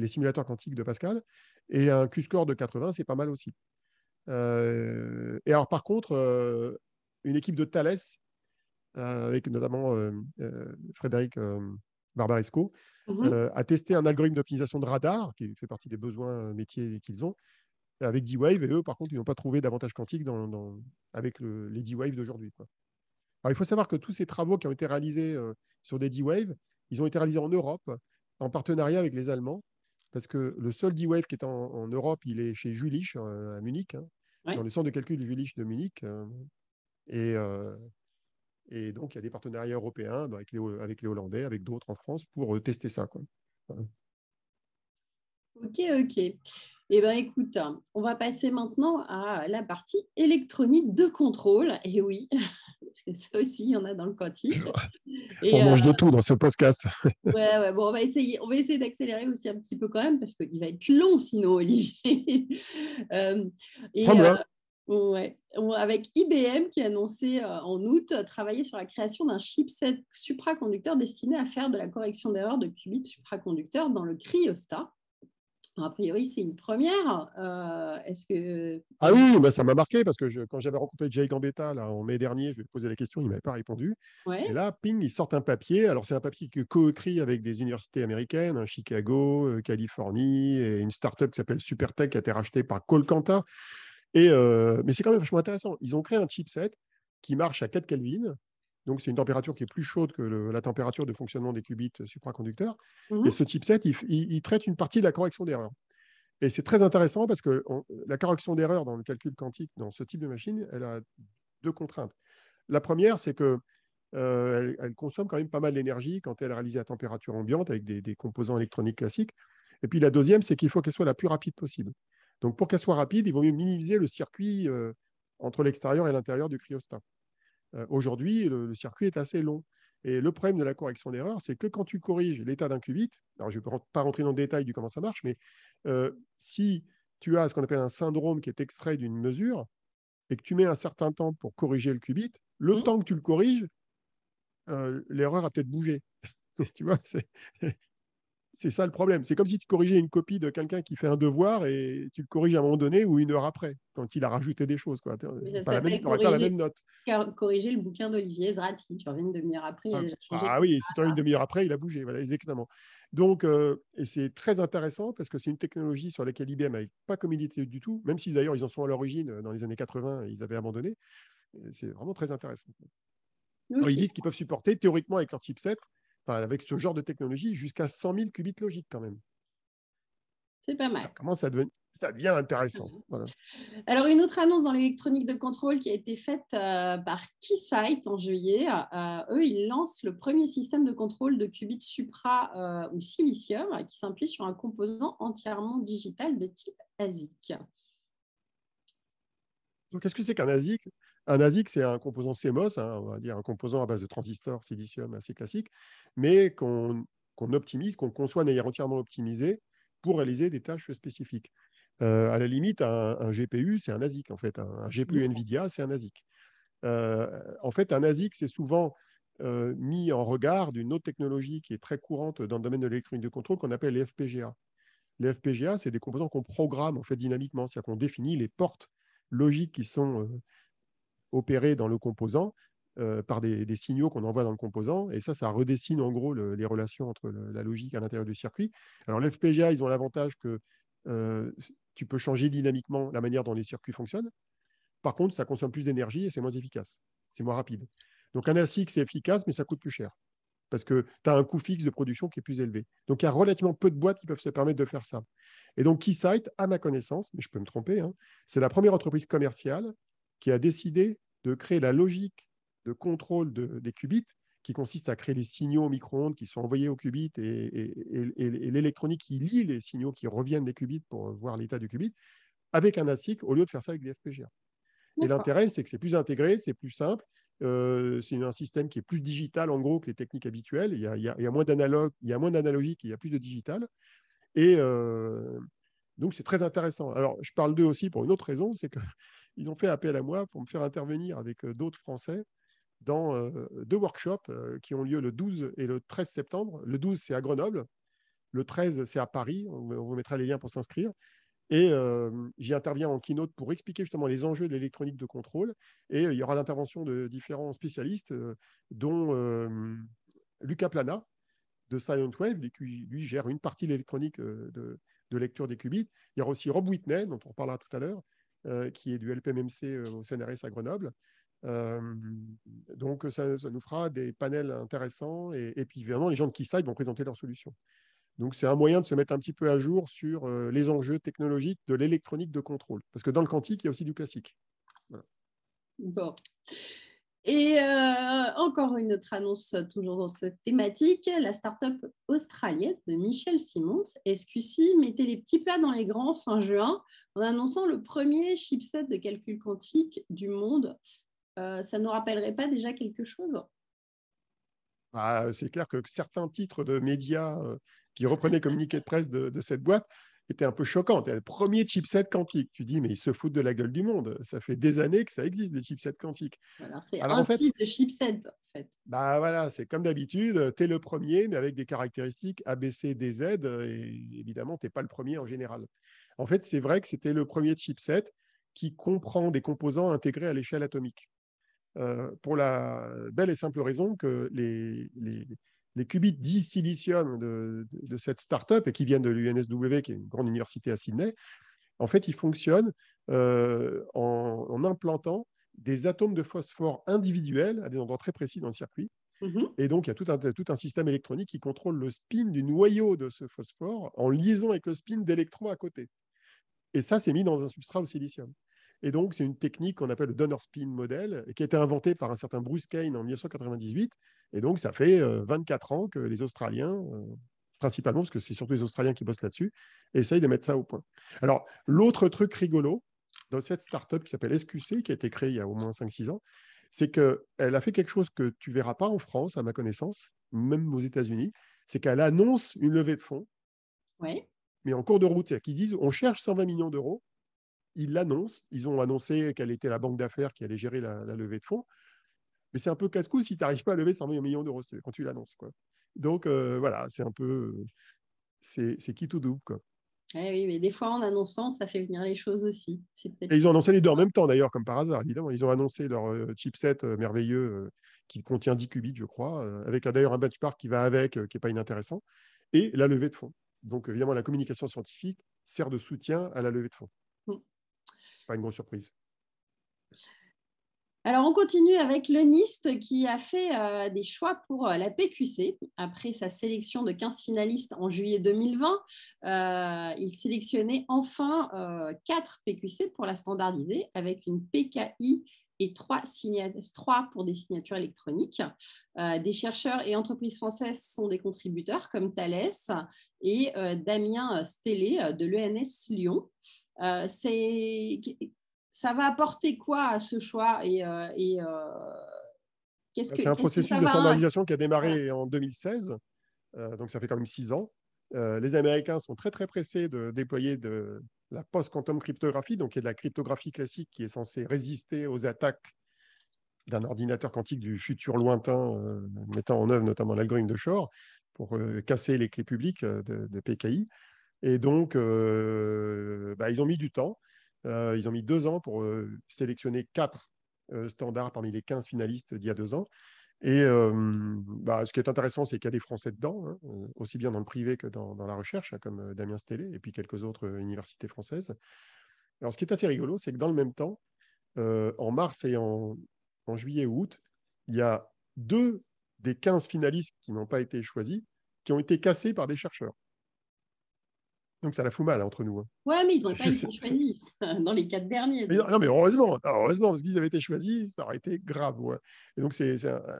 simulateurs quantiques de Pascal. Et un Q-score de 80, c'est pas mal aussi. et alors, par contre, une équipe de Thales, avec notamment Frédéric Barbaresco, mmh a testé un algorithme d'optimisation de radar, qui fait partie des besoins métiers qu'ils ont, avec D-Wave. Et eux, par contre, ils n'ont pas trouvé d'avantage quantique dans, avec les D-Wave d'aujourd'hui. Il faut savoir que tous ces travaux qui ont été réalisés sur des D-Wave, ils ont été réalisés en Europe, en partenariat avec les Allemands, parce que le seul D-Wave qui est en, Europe, il est chez Jülich, à Munich, hein, dans le centre de calcul de Jülich de Munich. et, et donc, il y a des partenariats européens bah, avec, les, avec, les, Hollandais, avec d'autres en France pour euh, tester ça. Quoi. Ok, ok. Eh bien, écoute, on va passer maintenant à la partie électronique de contrôle. Et oui, <laughs> parce que ça aussi, il y en a dans le quantique. on mange de euh, tout dans ce podcast. <laughs> ouais, ouais, bon, on va essayer, on va essayer d'accélérer aussi un petit peu quand même, parce qu'il va être long sinon, Olivier. <laughs> euh, et, euh, Ouais. Avec IBM qui a annoncé en août travailler sur la création d'un chipset supraconducteur destiné à faire de la correction d'erreurs de qubits supraconducteurs dans le cryostat. A priori, c'est une première. Euh, est-ce que... Ah oui, bah, ça m'a marqué parce que je, quand j'avais rencontré Jay Gambetta là, en mai dernier, je lui ai posé la question, il ne m'avait pas répondu. Et là, ping, ils sortent un papier. Alors, c'est un papier qui est co-écrit avec des universités américaines, hein, Chicago, Californie, et une start-up qui s'appelle Supertech qui a été rachetée par Colcanta. Et, euh, mais c'est quand même vachement intéressant. Ils ont créé un chipset qui marche à 4 Kelvin. Donc, c'est une température qui est plus chaude que la température de fonctionnement des qubits supraconducteurs. Mmh Et ce chipset, il, traite une partie de la correction d'erreur. Et c'est très intéressant parce que la correction d'erreur dans le calcul quantique, dans ce type de machine, elle a deux contraintes. La première, c'est qu'elle euh, elle, consomme quand même pas mal d'énergie quand elle est réalisée à température ambiante avec des, des composants électroniques classiques. Et puis la deuxième, c'est qu'il faut qu'elle soit la plus rapide possible. Donc, pour qu'elle soit rapide, il vaut mieux minimiser le circuit euh, entre l'extérieur et l'intérieur du cryostat. Euh, aujourd'hui, le, circuit est assez long. Et le problème de la correction d'erreur, c'est que quand tu corriges l'état d'un qubit, alors je ne vais pas rentrer dans le détail du comment ça marche, mais euh, si tu as ce qu'on appelle un syndrome qui est extrait d'une mesure et que tu mets un certain temps pour corriger le qubit, le mmh. temps que tu le corriges, l'erreur a peut-être bougé. <laughs> tu vois, c'est ça le problème. C'est comme si tu corrigeais une copie de quelqu'un qui fait un devoir et tu le corriges à un moment donné ou une heure après, quand il a rajouté des choses. N'aurais pas la même note. Corriger le bouquin d'Olivier Zrati. Tu reviens une demi-heure après, il a déjà changé. Ah oui, si tu reviens une demi-heure après, il a bougé. Voilà, exactement. Donc, euh, et c'est très intéressant parce que c'est une technologie sur laquelle IBM n'avait pas communiqué du tout, même si d'ailleurs ils en sont à l'origine euh, dans les années 80 ils avaient abandonné. C'est vraiment très intéressant. ils disent qu'ils peuvent supporter théoriquement avec leur chipset avec ce genre de technologie, jusqu'à 100 000 qubits logiques quand même. C'est pas mal. Ça commence à devenir, ça devient intéressant. Alors, une autre annonce dans l'électronique de contrôle qui a été faite euh, par Keysight en juillet, euh, eux, ils lancent le premier système de contrôle de qubits supra euh, ou silicium qui s'appuie sur un composant entièrement digital de type ASIC. Donc, qu'est-ce que c'est qu'un ASIC? Un ASIC, c'est un composant CMOS, hein, on va dire un composant à base de transistors silicium assez classique, mais qu'on optimise, qu'on conçoit d'ailleurs entièrement optimisé pour réaliser des tâches spécifiques. Euh, à la limite, un, GPU, c'est un ASIC, en fait. Un, GPU NVIDIA, c'est un ASIC. Euh, en fait, un ASIC, c'est souvent euh, mis en regard d'une autre technologie qui est très courante dans le domaine de l'électronique de contrôle qu'on appelle les FPGA. Les FPGA, c'est des composants qu'on programme en fait dynamiquement, c'est-à-dire qu'on définit les portes logiques qui sont opérés dans le composant euh, par des, signaux qu'on envoie dans le composant. Et ça, ça redessine en gros les relations entre la logique à l'intérieur du circuit. Alors, l'FPGA, ils ont l'avantage que euh, tu peux changer dynamiquement la manière dont les circuits fonctionnent. Par contre, ça consomme plus d'énergie et c'est moins efficace. C'est moins rapide. Donc, un ASIC, c'est efficace, mais ça coûte plus cher. parce que tu as un coût fixe de production qui est plus élevé. Donc, il y a relativement peu de boîtes qui peuvent se permettre de faire ça. Et donc, Keysight, à ma connaissance, mais je peux me tromper, hein, c'est la première entreprise commerciale qui a décidé de créer la logique de contrôle des qubits qui consiste à créer les signaux micro-ondes qui sont envoyés au qubit et, l'électronique qui lit les signaux qui reviennent des qubits pour voir l'état du qubit, avec un ASIC au lieu de faire ça avec des FPGA. Et l'intérêt, c'est que c'est plus intégré, c'est plus simple, euh, c'est un système qui est plus digital en gros que les techniques habituelles. Il y a, il y a, il y a moins d'analogique, il y a plus de digital. Et euh, donc c'est très intéressant. Alors je parle d'eux aussi pour une autre raison, c'est qu'ils ont fait appel à moi pour me faire intervenir avec euh, d'autres Français dans deux workshops qui ont lieu le 12 et le 13 septembre. Le 12, c'est à Grenoble. Le 13, c'est à Paris. On, vous mettra les liens pour s'inscrire. Et j'y interviens en keynote pour expliquer justement les enjeux de l'électronique de contrôle. Et il y aura l'intervention de différents spécialistes, dont Lucas Plana de Silent Wave, qui lui gère une partie de l'électronique de, lecture des qubits. Il y aura aussi Rob Whitney, dont on reparlera tout à l'heure, qui est du LPMMC au CNRS à Grenoble. donc, ça, nous fera des panels intéressants. Et, puis, évidemment, les gens de Keysight vont présenter leurs solutions. Donc, c'est un moyen de se mettre un petit peu à jour sur euh, les enjeux technologiques de l'électronique de contrôle. Parce que dans le quantique, il y a aussi du classique. Bon. Et euh, encore une autre annonce, toujours dans cette thématique, la start-up australienne de Michel Simons, SQC, mettait les petits plats dans les grands fin juin en annonçant le premier chipset de calcul quantique du monde. Euh, ça ne nous rappellerait pas déjà quelque chose? Bah, C'est clair que certains titres de médias qui reprenait communiqué de presse de, cette boîte était un peu choquant. le premier chipset quantique. Tu dis, mais ils se foutent de la gueule du monde. Ça fait des années que ça existe, des chipsets quantiques. Alors, c'est un en fait, type de chipset, en fait. Bah voilà, c'est comme d'habitude, tu es le premier, mais avec des caractéristiques A, B, C, D, Z. Et évidemment, tu n'es pas le premier en général. En fait, c'est vrai que c'était le premier chipset qui comprend des composants intégrés à l'échelle atomique. Euh, pour la belle et simple raison que les, les, les qubits disilicium de, de, cette start-up et qui viennent de l'UNSW, qui est une grande université à Sydney, en fait, ils fonctionnent euh, en, implantant des atomes de phosphore individuels à des endroits très précis dans le circuit. Mm-hmm. Et donc, il y a tout un, tout un système électronique qui contrôle le spin du noyau de ce phosphore en liaison avec le spin d'électrons à côté. Et ça, c'est mis dans un substrat au silicium. Et donc, c'est une technique qu'on appelle le donor spin model, qui a été inventée par un certain Bruce Kane en 1998 et donc, ça fait 24 euh, ans que les Australiens, euh, principalement parce que c'est surtout les Australiens qui bossent là-dessus, essayent de mettre ça au point. Alors, l'autre truc rigolo dans cette startup qui s'appelle SQC, qui a été créée il y a au moins 5-6 ans, c'est qu'elle a fait quelque chose que tu ne verras pas en France, à ma connaissance, même aux États-Unis, c'est qu'elle annonce une levée de fonds, mais en cours de route. C'est-à-dire qu'ils disent on cherche 120 millions d'euros, ils l'annoncent, ils ont annoncé qu'elle était la banque d'affaires qui allait gérer la, levée de fonds. Mais c'est un peu casse-cou si tu n'arrives pas à lever 120 millions d'euros quand tu l'annonces. Donc euh, voilà, c'est un peu. C'est qui tout double. Quoi. Eh oui, mais des fois, en annonçant, ça fait venir les choses aussi. Et ils ont annoncé les deux en même temps, d'ailleurs, comme par hasard, évidemment. Ils ont annoncé leur euh, chipset euh, merveilleux qui contient 10 qubits, je crois, avec d'ailleurs un benchmark qui va avec, qui n'est pas inintéressant, et la levée de fonds. Donc, évidemment, la communication scientifique sert de soutien à la levée de fonds. Ce n'est pas une grosse surprise. Alors, on continue avec le NIST qui a fait euh, des choix pour euh, la PQC. Après sa sélection de 15 finalistes en juillet 2020, euh, il sélectionnait enfin 4 PQC pour la standardiser avec une PKI et 3, 3 pour des signatures électroniques. des chercheurs et entreprises françaises sont des contributeurs comme Thales et Damien Stellé de l'ENS Lyon. C'est ça va apporter quoi à ce choix et, euh, euh, bah, C'est un processus de standardisation qui a démarré en 2016, euh, donc ça fait quand même six ans. les Américains sont très très pressés de déployer de la post-quantum cryptographie, donc qui est de la cryptographie classique qui est censée résister aux attaques d'un ordinateur quantique du futur lointain, mettant en œuvre notamment l'algorithme de Shor pour casser les clés publiques de, PKI. Et donc, bah, ils ont mis du temps. Euh, ils ont mis deux ans pour euh, sélectionner quatre euh, standards parmi les 15 finalistes d'il y a deux ans. Et bah, ce qui est intéressant, c'est qu'il y a des Français dedans, hein, aussi bien dans le privé que dans, la recherche, hein, comme Damien Stellé et puis quelques autres universités françaises. Alors, ce qui est assez rigolo, c'est que dans le même temps, en mars et en, juillet ou août, il y a deux des 15 finalistes qui n'ont pas été choisis, qui ont été cassés par des chercheurs. Donc ça la fout mal hein, entre nous. Hein. Ouais, mais ils n'ont pas été choisis <laughs> dans les quatre derniers. non, mais heureusement, heureusement, parce qu'ils avaient été choisis, ça aurait été grave. Et donc c'est,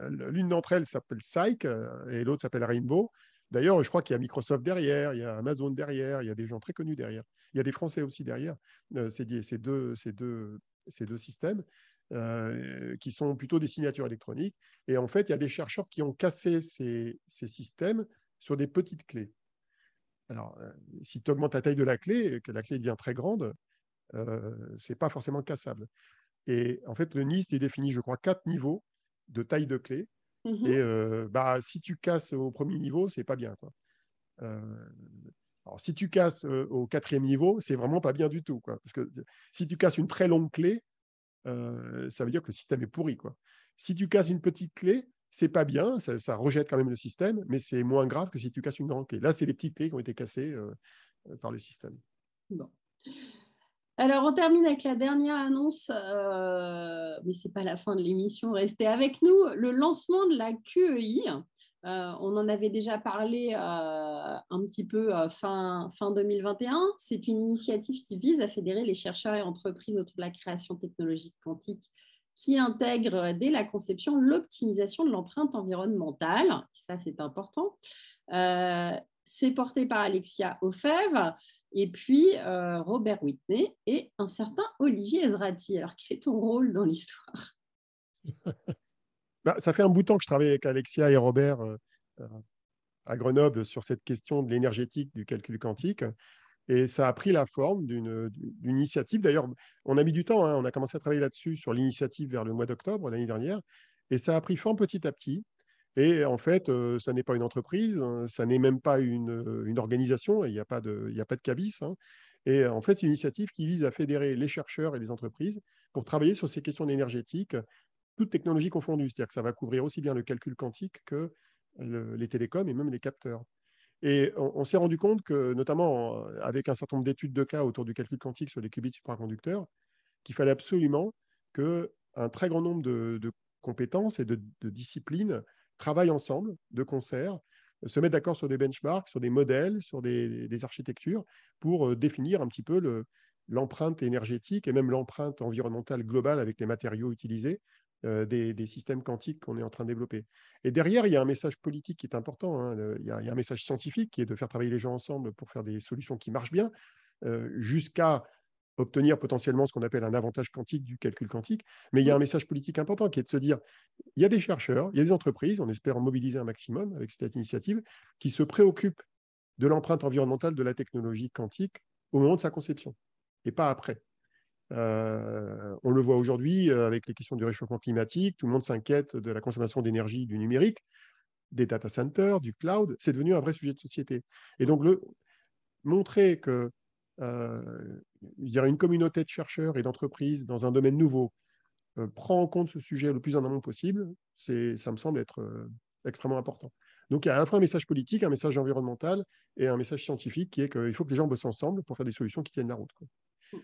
l'une d'entre elles s'appelle Psych euh, et l'autre s'appelle Rainbow. D'ailleurs, je crois qu'il y a Microsoft derrière, il y a Amazon derrière, il y a des gens très connus derrière. Il y a des Français aussi derrière. Euh, ces, deux, ces, deux, ces deux systèmes euh, qui sont plutôt des signatures électroniques. Et en fait, il y a des chercheurs qui ont cassé ces, ces systèmes sur des petites clés. Alors, euh, si tu augmentes la taille de la clé, que la clé devient très grande, euh, ce n'est pas forcément cassable. Et en fait, le NIST est défini, je crois, quatre niveaux de taille de clé. Mmh et euh, bah, si tu casses au premier niveau, c'est pas bien. Quoi. alors, si tu casses au quatrième niveau, c'est vraiment pas bien du tout. Quoi. Parce que si tu casses une très longue clé, ça veut dire que le système est pourri. Quoi. Si tu casses une petite clé, c'est pas bien, ça, rejette quand même le système, mais c'est moins grave que si tu casses une clé. Là, c'est les petites clés qui ont été cassées euh, euh, par le système. Bon. Alors, on termine avec la dernière annonce, euh, mais ce n'est pas la fin de l'émission, restez avec nous. Le lancement de la QEI, on en avait déjà parlé un petit peu fin, fin 2021. C'est une initiative qui vise à fédérer les chercheurs et entreprises autour de la création technologique quantique qui intègre dès la conception l'optimisation de l'empreinte environnementale. Ça, c'est important. Euh, c'est porté par Alexia Ofev et puis euh, Robert Whitney et un certain Olivier Ezrati. Alors, quel est ton rôle dans l'histoire? <laughs> Bah, Ça fait un bout de temps que je travaille avec Alexia et Robert euh, à Grenoble sur cette question de l'énergétique du calcul quantique. Et ça a pris la forme d'une initiative. D'ailleurs, on a mis du temps, hein. on a commencé à travailler là-dessus sur l'initiative vers le mois d'octobre l'année dernière, et ça a pris forme petit à petit. Et en fait, euh, ça n'est pas une entreprise, hein. ça n'est même pas une, organisation, il n'y a, pas de, de cabis. Hein. Et en fait, c'est une initiative qui vise à fédérer les chercheurs et les entreprises pour travailler sur ces questions énergétiques, toutes technologies confondues. C'est-à-dire que ça va couvrir aussi bien le calcul quantique que les télécoms et même les capteurs. Et on, s'est rendu compte que, notamment avec un certain nombre d'études de cas autour du calcul quantique sur les qubits supraconducteurs, qu'il fallait absolument qu'un très grand nombre de, compétences et de, disciplines travaillent ensemble, de concert, se mettent d'accord sur des benchmarks, sur des modèles, sur des, architectures, pour euh, définir un petit peu l'empreinte énergétique et même l'empreinte environnementale globale avec les matériaux utilisés euh, des, systèmes quantiques qu'on est en train de développer. Et derrière, il y a un message politique qui est important. Hein, il, y a, un message scientifique qui est de faire travailler les gens ensemble pour faire des solutions qui marchent bien, euh, jusqu'à obtenir potentiellement ce qu'on appelle un avantage quantique du calcul quantique. Mais il y a un message politique important qui est de se dire, il y a des chercheurs, il y a des entreprises, on espère en mobiliser un maximum avec cette initiative, qui se préoccupent de l'empreinte environnementale de la technologie quantique au moment de sa conception, et pas après. Euh, on le voit aujourd'hui euh, avec les questions du réchauffement climatique, tout le monde s'inquiète de la consommation d'énergie du numérique, des data centers, du cloud, c'est devenu un vrai sujet de société. Et donc, le, montrer que euh, une communauté de chercheurs et d'entreprises dans un domaine nouveau prend en compte ce sujet le plus en amont possible, ça me semble être extrêmement important. Donc, il y a à la fois un message politique, un message environnemental et un message scientifique qui est qu'il faut que les gens bossent ensemble pour faire des solutions qui tiennent la route.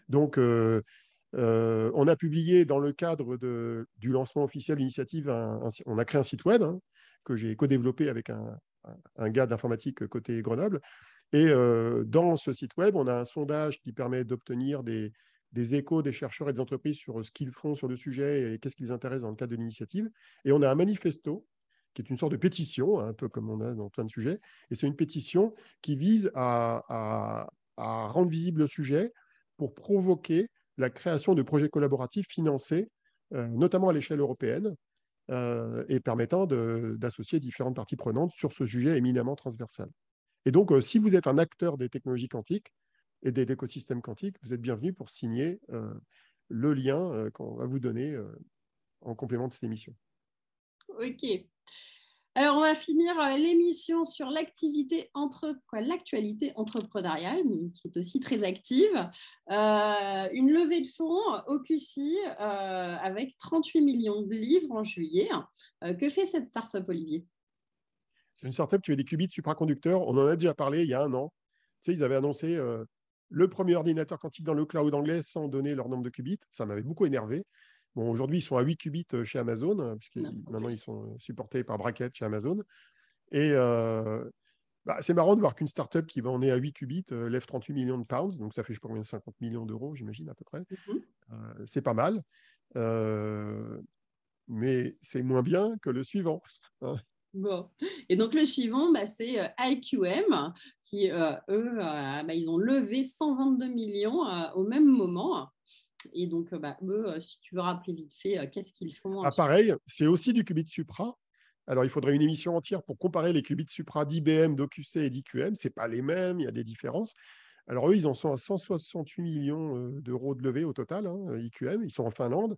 Donc, euh, euh, on a publié dans le cadre du lancement officiel de l'initiative, on a créé un site web hein, que j'ai co-développé avec un, gars d'informatique côté Grenoble. Et euh, dans ce site web, on a un sondage qui permet d'obtenir des, échos des chercheurs et des entreprises sur ce qu'ils font sur le sujet et qu'est-ce qui les intéresse dans le cadre de l'initiative. Et on a un manifesto qui est une sorte de pétition, un peu comme on a dans plein de sujets. Et c'est une pétition qui vise à rendre visible le sujet, pour provoquer la création de projets collaboratifs financés, euh, notamment à l'échelle européenne, euh, et permettant d'associer différentes parties prenantes sur ce sujet éminemment transversal. Et donc, euh, si vous êtes un acteur des technologies quantiques et de l'écosystème quantique, vous êtes bienvenu pour signer le lien qu'on va vous donner en complément de cette émission. OK. Alors, on va finir euh, l'émission sur l'activité entre l'actualité entrepreneuriale, mais qui est aussi très active. Euh, une levée de fonds au QC euh, avec 38 millions de livres en juillet. que fait cette start-up, Olivier? C'est une start-up qui fait des qubits supraconducteurs. On en a déjà parlé il y a un an. Tu sais, ils avaient annoncé le premier ordinateur quantique dans le cloud anglais sans donner leur nombre de qubits. Ça m'avait beaucoup énervé. Bon, aujourd'hui, ils sont à 8 qubits chez Amazon, puisque maintenant, ils sont supportés par Bracket chez Amazon. Et bah, c'est marrant de voir qu'une startup qui en est à 8 qubits lève 38 millions de pounds, donc ça fait, je combien, 50 millions d'euros, j'imagine, à peu près. Mmh c'est pas mal. mais c'est moins bien que le suivant. Hein. Bon. Et donc le suivant, bah, c'est IQM, qui, eux, bah, ils ont levé 122 millions au même moment. Et donc, bah, eux, si tu veux rappeler vite fait, qu'est-ce qu'ils font ah, Pareil, c'est aussi du qubit supra, alors, il faudrait une émission entière pour comparer les qubits Supra d'IBM, d'OQC et d'IQM. Ce pas les mêmes, il y a des différences. Alors, eux, ils en sont à 168 millions euh, d'euros de levée au total, hein, IQM. Ils sont en Finlande.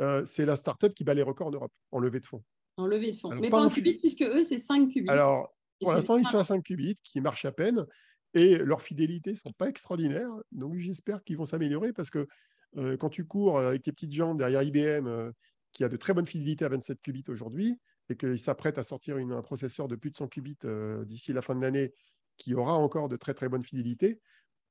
Euh, c'est la start-up qui bat les records en Europe en levée de fonds. En levée de fonds. Mais pas, en qubits, puisque eux, c'est 5 qubits. Alors, pour l'instant, ils sont à 5 qubits, qui marchent à peine. Et leur fidélité ne sont pas extraordinaires. Donc, j'espère qu'ils vont s'améliorer parce que euh, quand tu cours avec tes petites jambes derrière IBM, qui a de très bonnes fidélités à 27 qubits aujourd'hui, et qu'il s'apprête à sortir un processeur de plus de 100 qubits euh, d'ici la fin de l'année qui aura encore de très très bonne fidélité,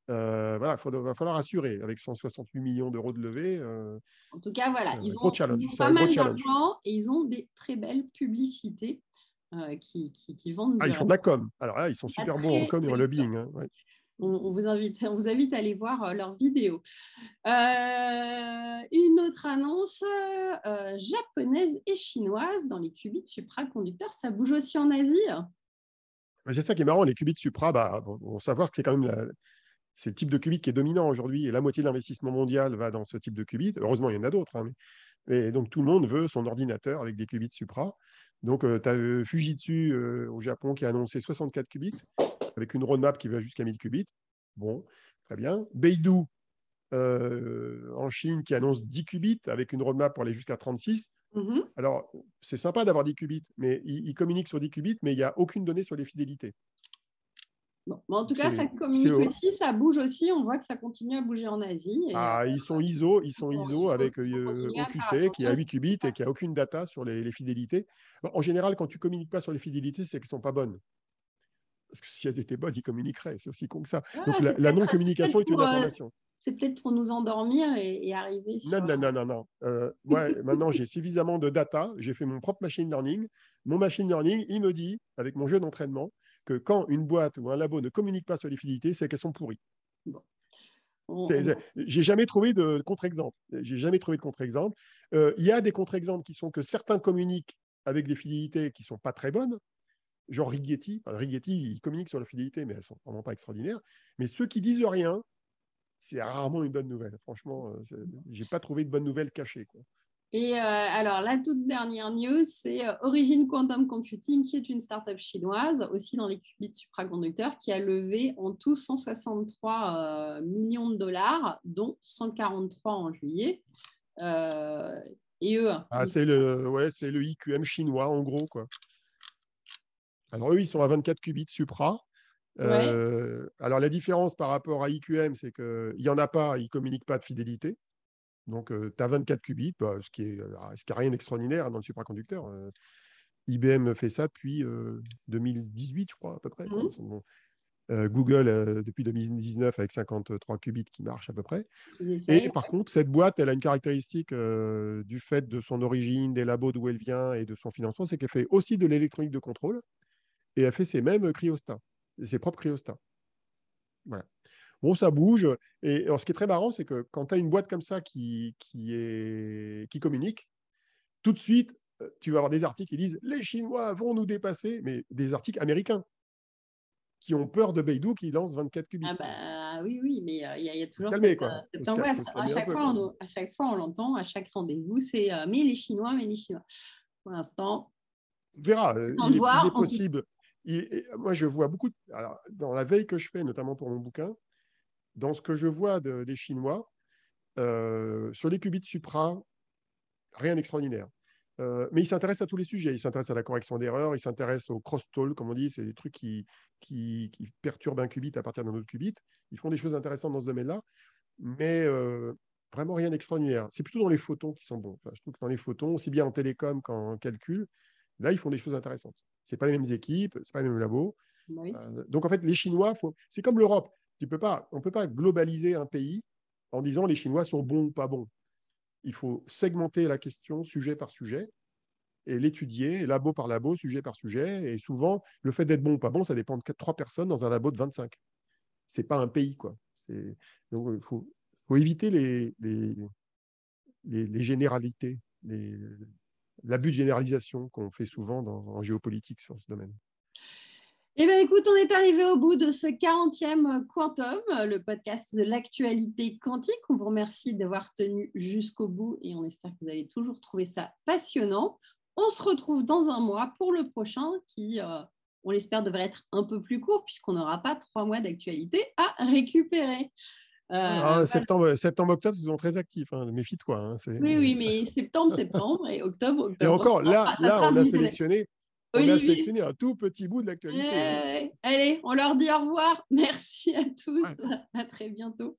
euh, voilà, il va falloir assurer avec 168 millions d'euros de levée. Euh, en tout cas, voilà, ils ont, pas mal d'argent et ils ont des très belles publicités qui, qui, vendent. Ah, ils font de la com. Alors là, ils sont super bons en com et en lobbying. Hein, on, vous invite, à aller voir euh, leurs vidéos. Euh, une autre annonce euh, japonaise et chinoise dans les qubits supraconducteurs, ça bouge aussi en Asie? C'est ça qui est marrant, les qubits supra, bah, on savoir que c'est quand même le type de qubit qui est dominant aujourd'hui la moitié de l'investissement mondial va dans ce type de qubit. Heureusement, il y en a d'autres. Hein, mais... donc, tout le monde veut son ordinateur avec des qubits supra. Donc, tu as Fujitsu au Japon qui a annoncé 64 qubits avec une roadmap qui va jusqu'à 1000 qubits. Bon, très bien. Beidou euh, en Chine qui annonce 10 qubits avec une roadmap pour aller jusqu'à 36. Mm-hmm. Alors, c'est sympa d'avoir 10 qubits, mais ils, communiquent sur 10 qubits, mais il n'y a aucune donnée sur les fidélités. Bon, en tout cas, ça communique aussi, ça bouge aussi. On voit que ça continue à bouger en Asie. ah, ils sont ISO, ils sont ISO avec euh, OQC qui a 8 qubits et qui a aucune data sur les, fidélités. en général, quand tu communiques pas sur les fidélités, c'est qu'elles sont pas bonnes. Parce que si elles étaient bonnes, ils communiqueraient. C'est aussi con que ça. Donc la, non-communication est, une euh, information. c'est peut-être pour nous endormir et, arriver. Non, non, non, non, non. Euh, maintenant, j'ai suffisamment de data. J'ai fait mon propre machine learning. Mon machine learning, il me dit, avec mon jeu d'entraînement, que quand une boîte ou un labo ne communique pas sur les fidélités, c'est qu'elles sont pourries. Bon. J'ai jamais trouvé de contre-exemple. J'ai jamais trouvé de contre-exemple. Euh, il y a des contre-exemples qui sont que certains communiquent avec des fidélités qui sont pas très bonnes, genre Rigetti. Rigetti, il communique sur la fidélité, mais elles sont vraiment pas extraordinaires. Mais ceux qui disent rien, c'est rarement une bonne nouvelle. Franchement, euh, j'ai pas trouvé de bonne nouvelle cachée. Quoi. Et euh, alors, la toute dernière news, c'est euh, Origin Quantum Computing, qui est une startup chinoise, aussi dans les qubits supraconducteurs, qui a levé en tout 163 millions de dollars, dont 143 en juillet. et eux. Ah, c'est le, ouais, c'est le IQM chinois, en gros, quoi. Alors, eux, ils sont à 24 qubits supra. Euh, alors, la différence par rapport à IQM, c'est qu'il n'y en a pas, ils ne communiquent pas de fidélité. Donc, tu as 24 qubits, bah, ce qui n'est est rien d'extraordinaire dans le supraconducteur. Euh, IBM fait ça depuis 2018, euh, je crois, à peu près. Mmh. Google depuis 2019 avec 53 qubits qui marchent à peu près. Et par contre, cette boîte, elle a une caractéristique du fait de son origine, des labos d'où elle vient et de son financement, c'est qu'elle fait aussi de l'électronique de contrôle et a fait ses mêmes cryostats, ses propres cryostats. Voilà. Bon, ça bouge. Et alors, ce qui est très marrant, c'est que quand tu as une boîte comme ça qui, qui, est, qui communique, tout de suite, euh, tu vas avoir des articles qui disent les Chinois vont nous dépasser, mais des articles américains qui ont peur de Beidou qui lance 24 qubits. Ah bah oui, oui, mais euh, il y, a toujours cette, euh, angoisse. À chaque, fois, on, à chaque fois, on l'entend, à chaque rendez-vous, c'est mais les Chinois, mais les Chinois. Pour l'instant, on verra. il, est, possible moi, je vois beaucoup, dans la veille que je fais, notamment pour mon bouquin, dans ce que je vois des Chinois, euh, sur les qubits supra, rien d'extraordinaire. Euh, mais ils s'intéressent à tous les sujets. Ils s'intéressent à la correction d'erreurs, ils s'intéressent au cross-talk, comme on dit, c'est des trucs qui, qui, perturbent un qubit à partir d'un autre qubit. Ils font des choses intéressantes dans ce domaine-là, mais euh, vraiment rien d'extraordinaire. C'est plutôt dans les photons qui sont bons. je trouve que dans les photons, aussi bien en télécom qu'en calcul, là, ils font des choses intéressantes. Ce pas les mêmes équipes, ce pas les mêmes labos. Euh, donc, en fait, les Chinois, c'est comme l'Europe. Tu peux pas, on ne peut pas globaliser un pays en disant les Chinois sont bons ou pas bons. il faut segmenter la question sujet par sujet et l'étudier labo par labo, sujet par sujet. Et souvent, le fait d'être bon ou pas bon, ça dépend de trois personnes dans un labo de 25. C'est pas un pays, quoi. Donc, il faut, éviter les, les, les, généralités, l'abus de généralisation qu'on fait souvent en géopolitique sur ce domaine. Eh bien, écoute, on est arrivé au bout de ce 40e Quantum, le podcast de l'actualité quantique. On vous remercie d'avoir tenu jusqu'au bout et on espère que vous avez toujours trouvé ça passionnant. On se retrouve dans un mois pour le prochain qui, euh, on l'espère, devrait être un peu plus court puisqu'on n'aura pas trois mois d'actualité à récupérer. Euh, ah, septembre, septembre, octobre, ils sont très actifs. Hein. Méfie-toi. Hein, oui, oui, mais septembre, septembre et octobre, octobre. Et encore, là, là on a sélectionné <laughs> on a sélectionné un tout petit bout de l'actualité. Allez, on leur dit au revoir. <laughs> Merci à tous. À très bientôt.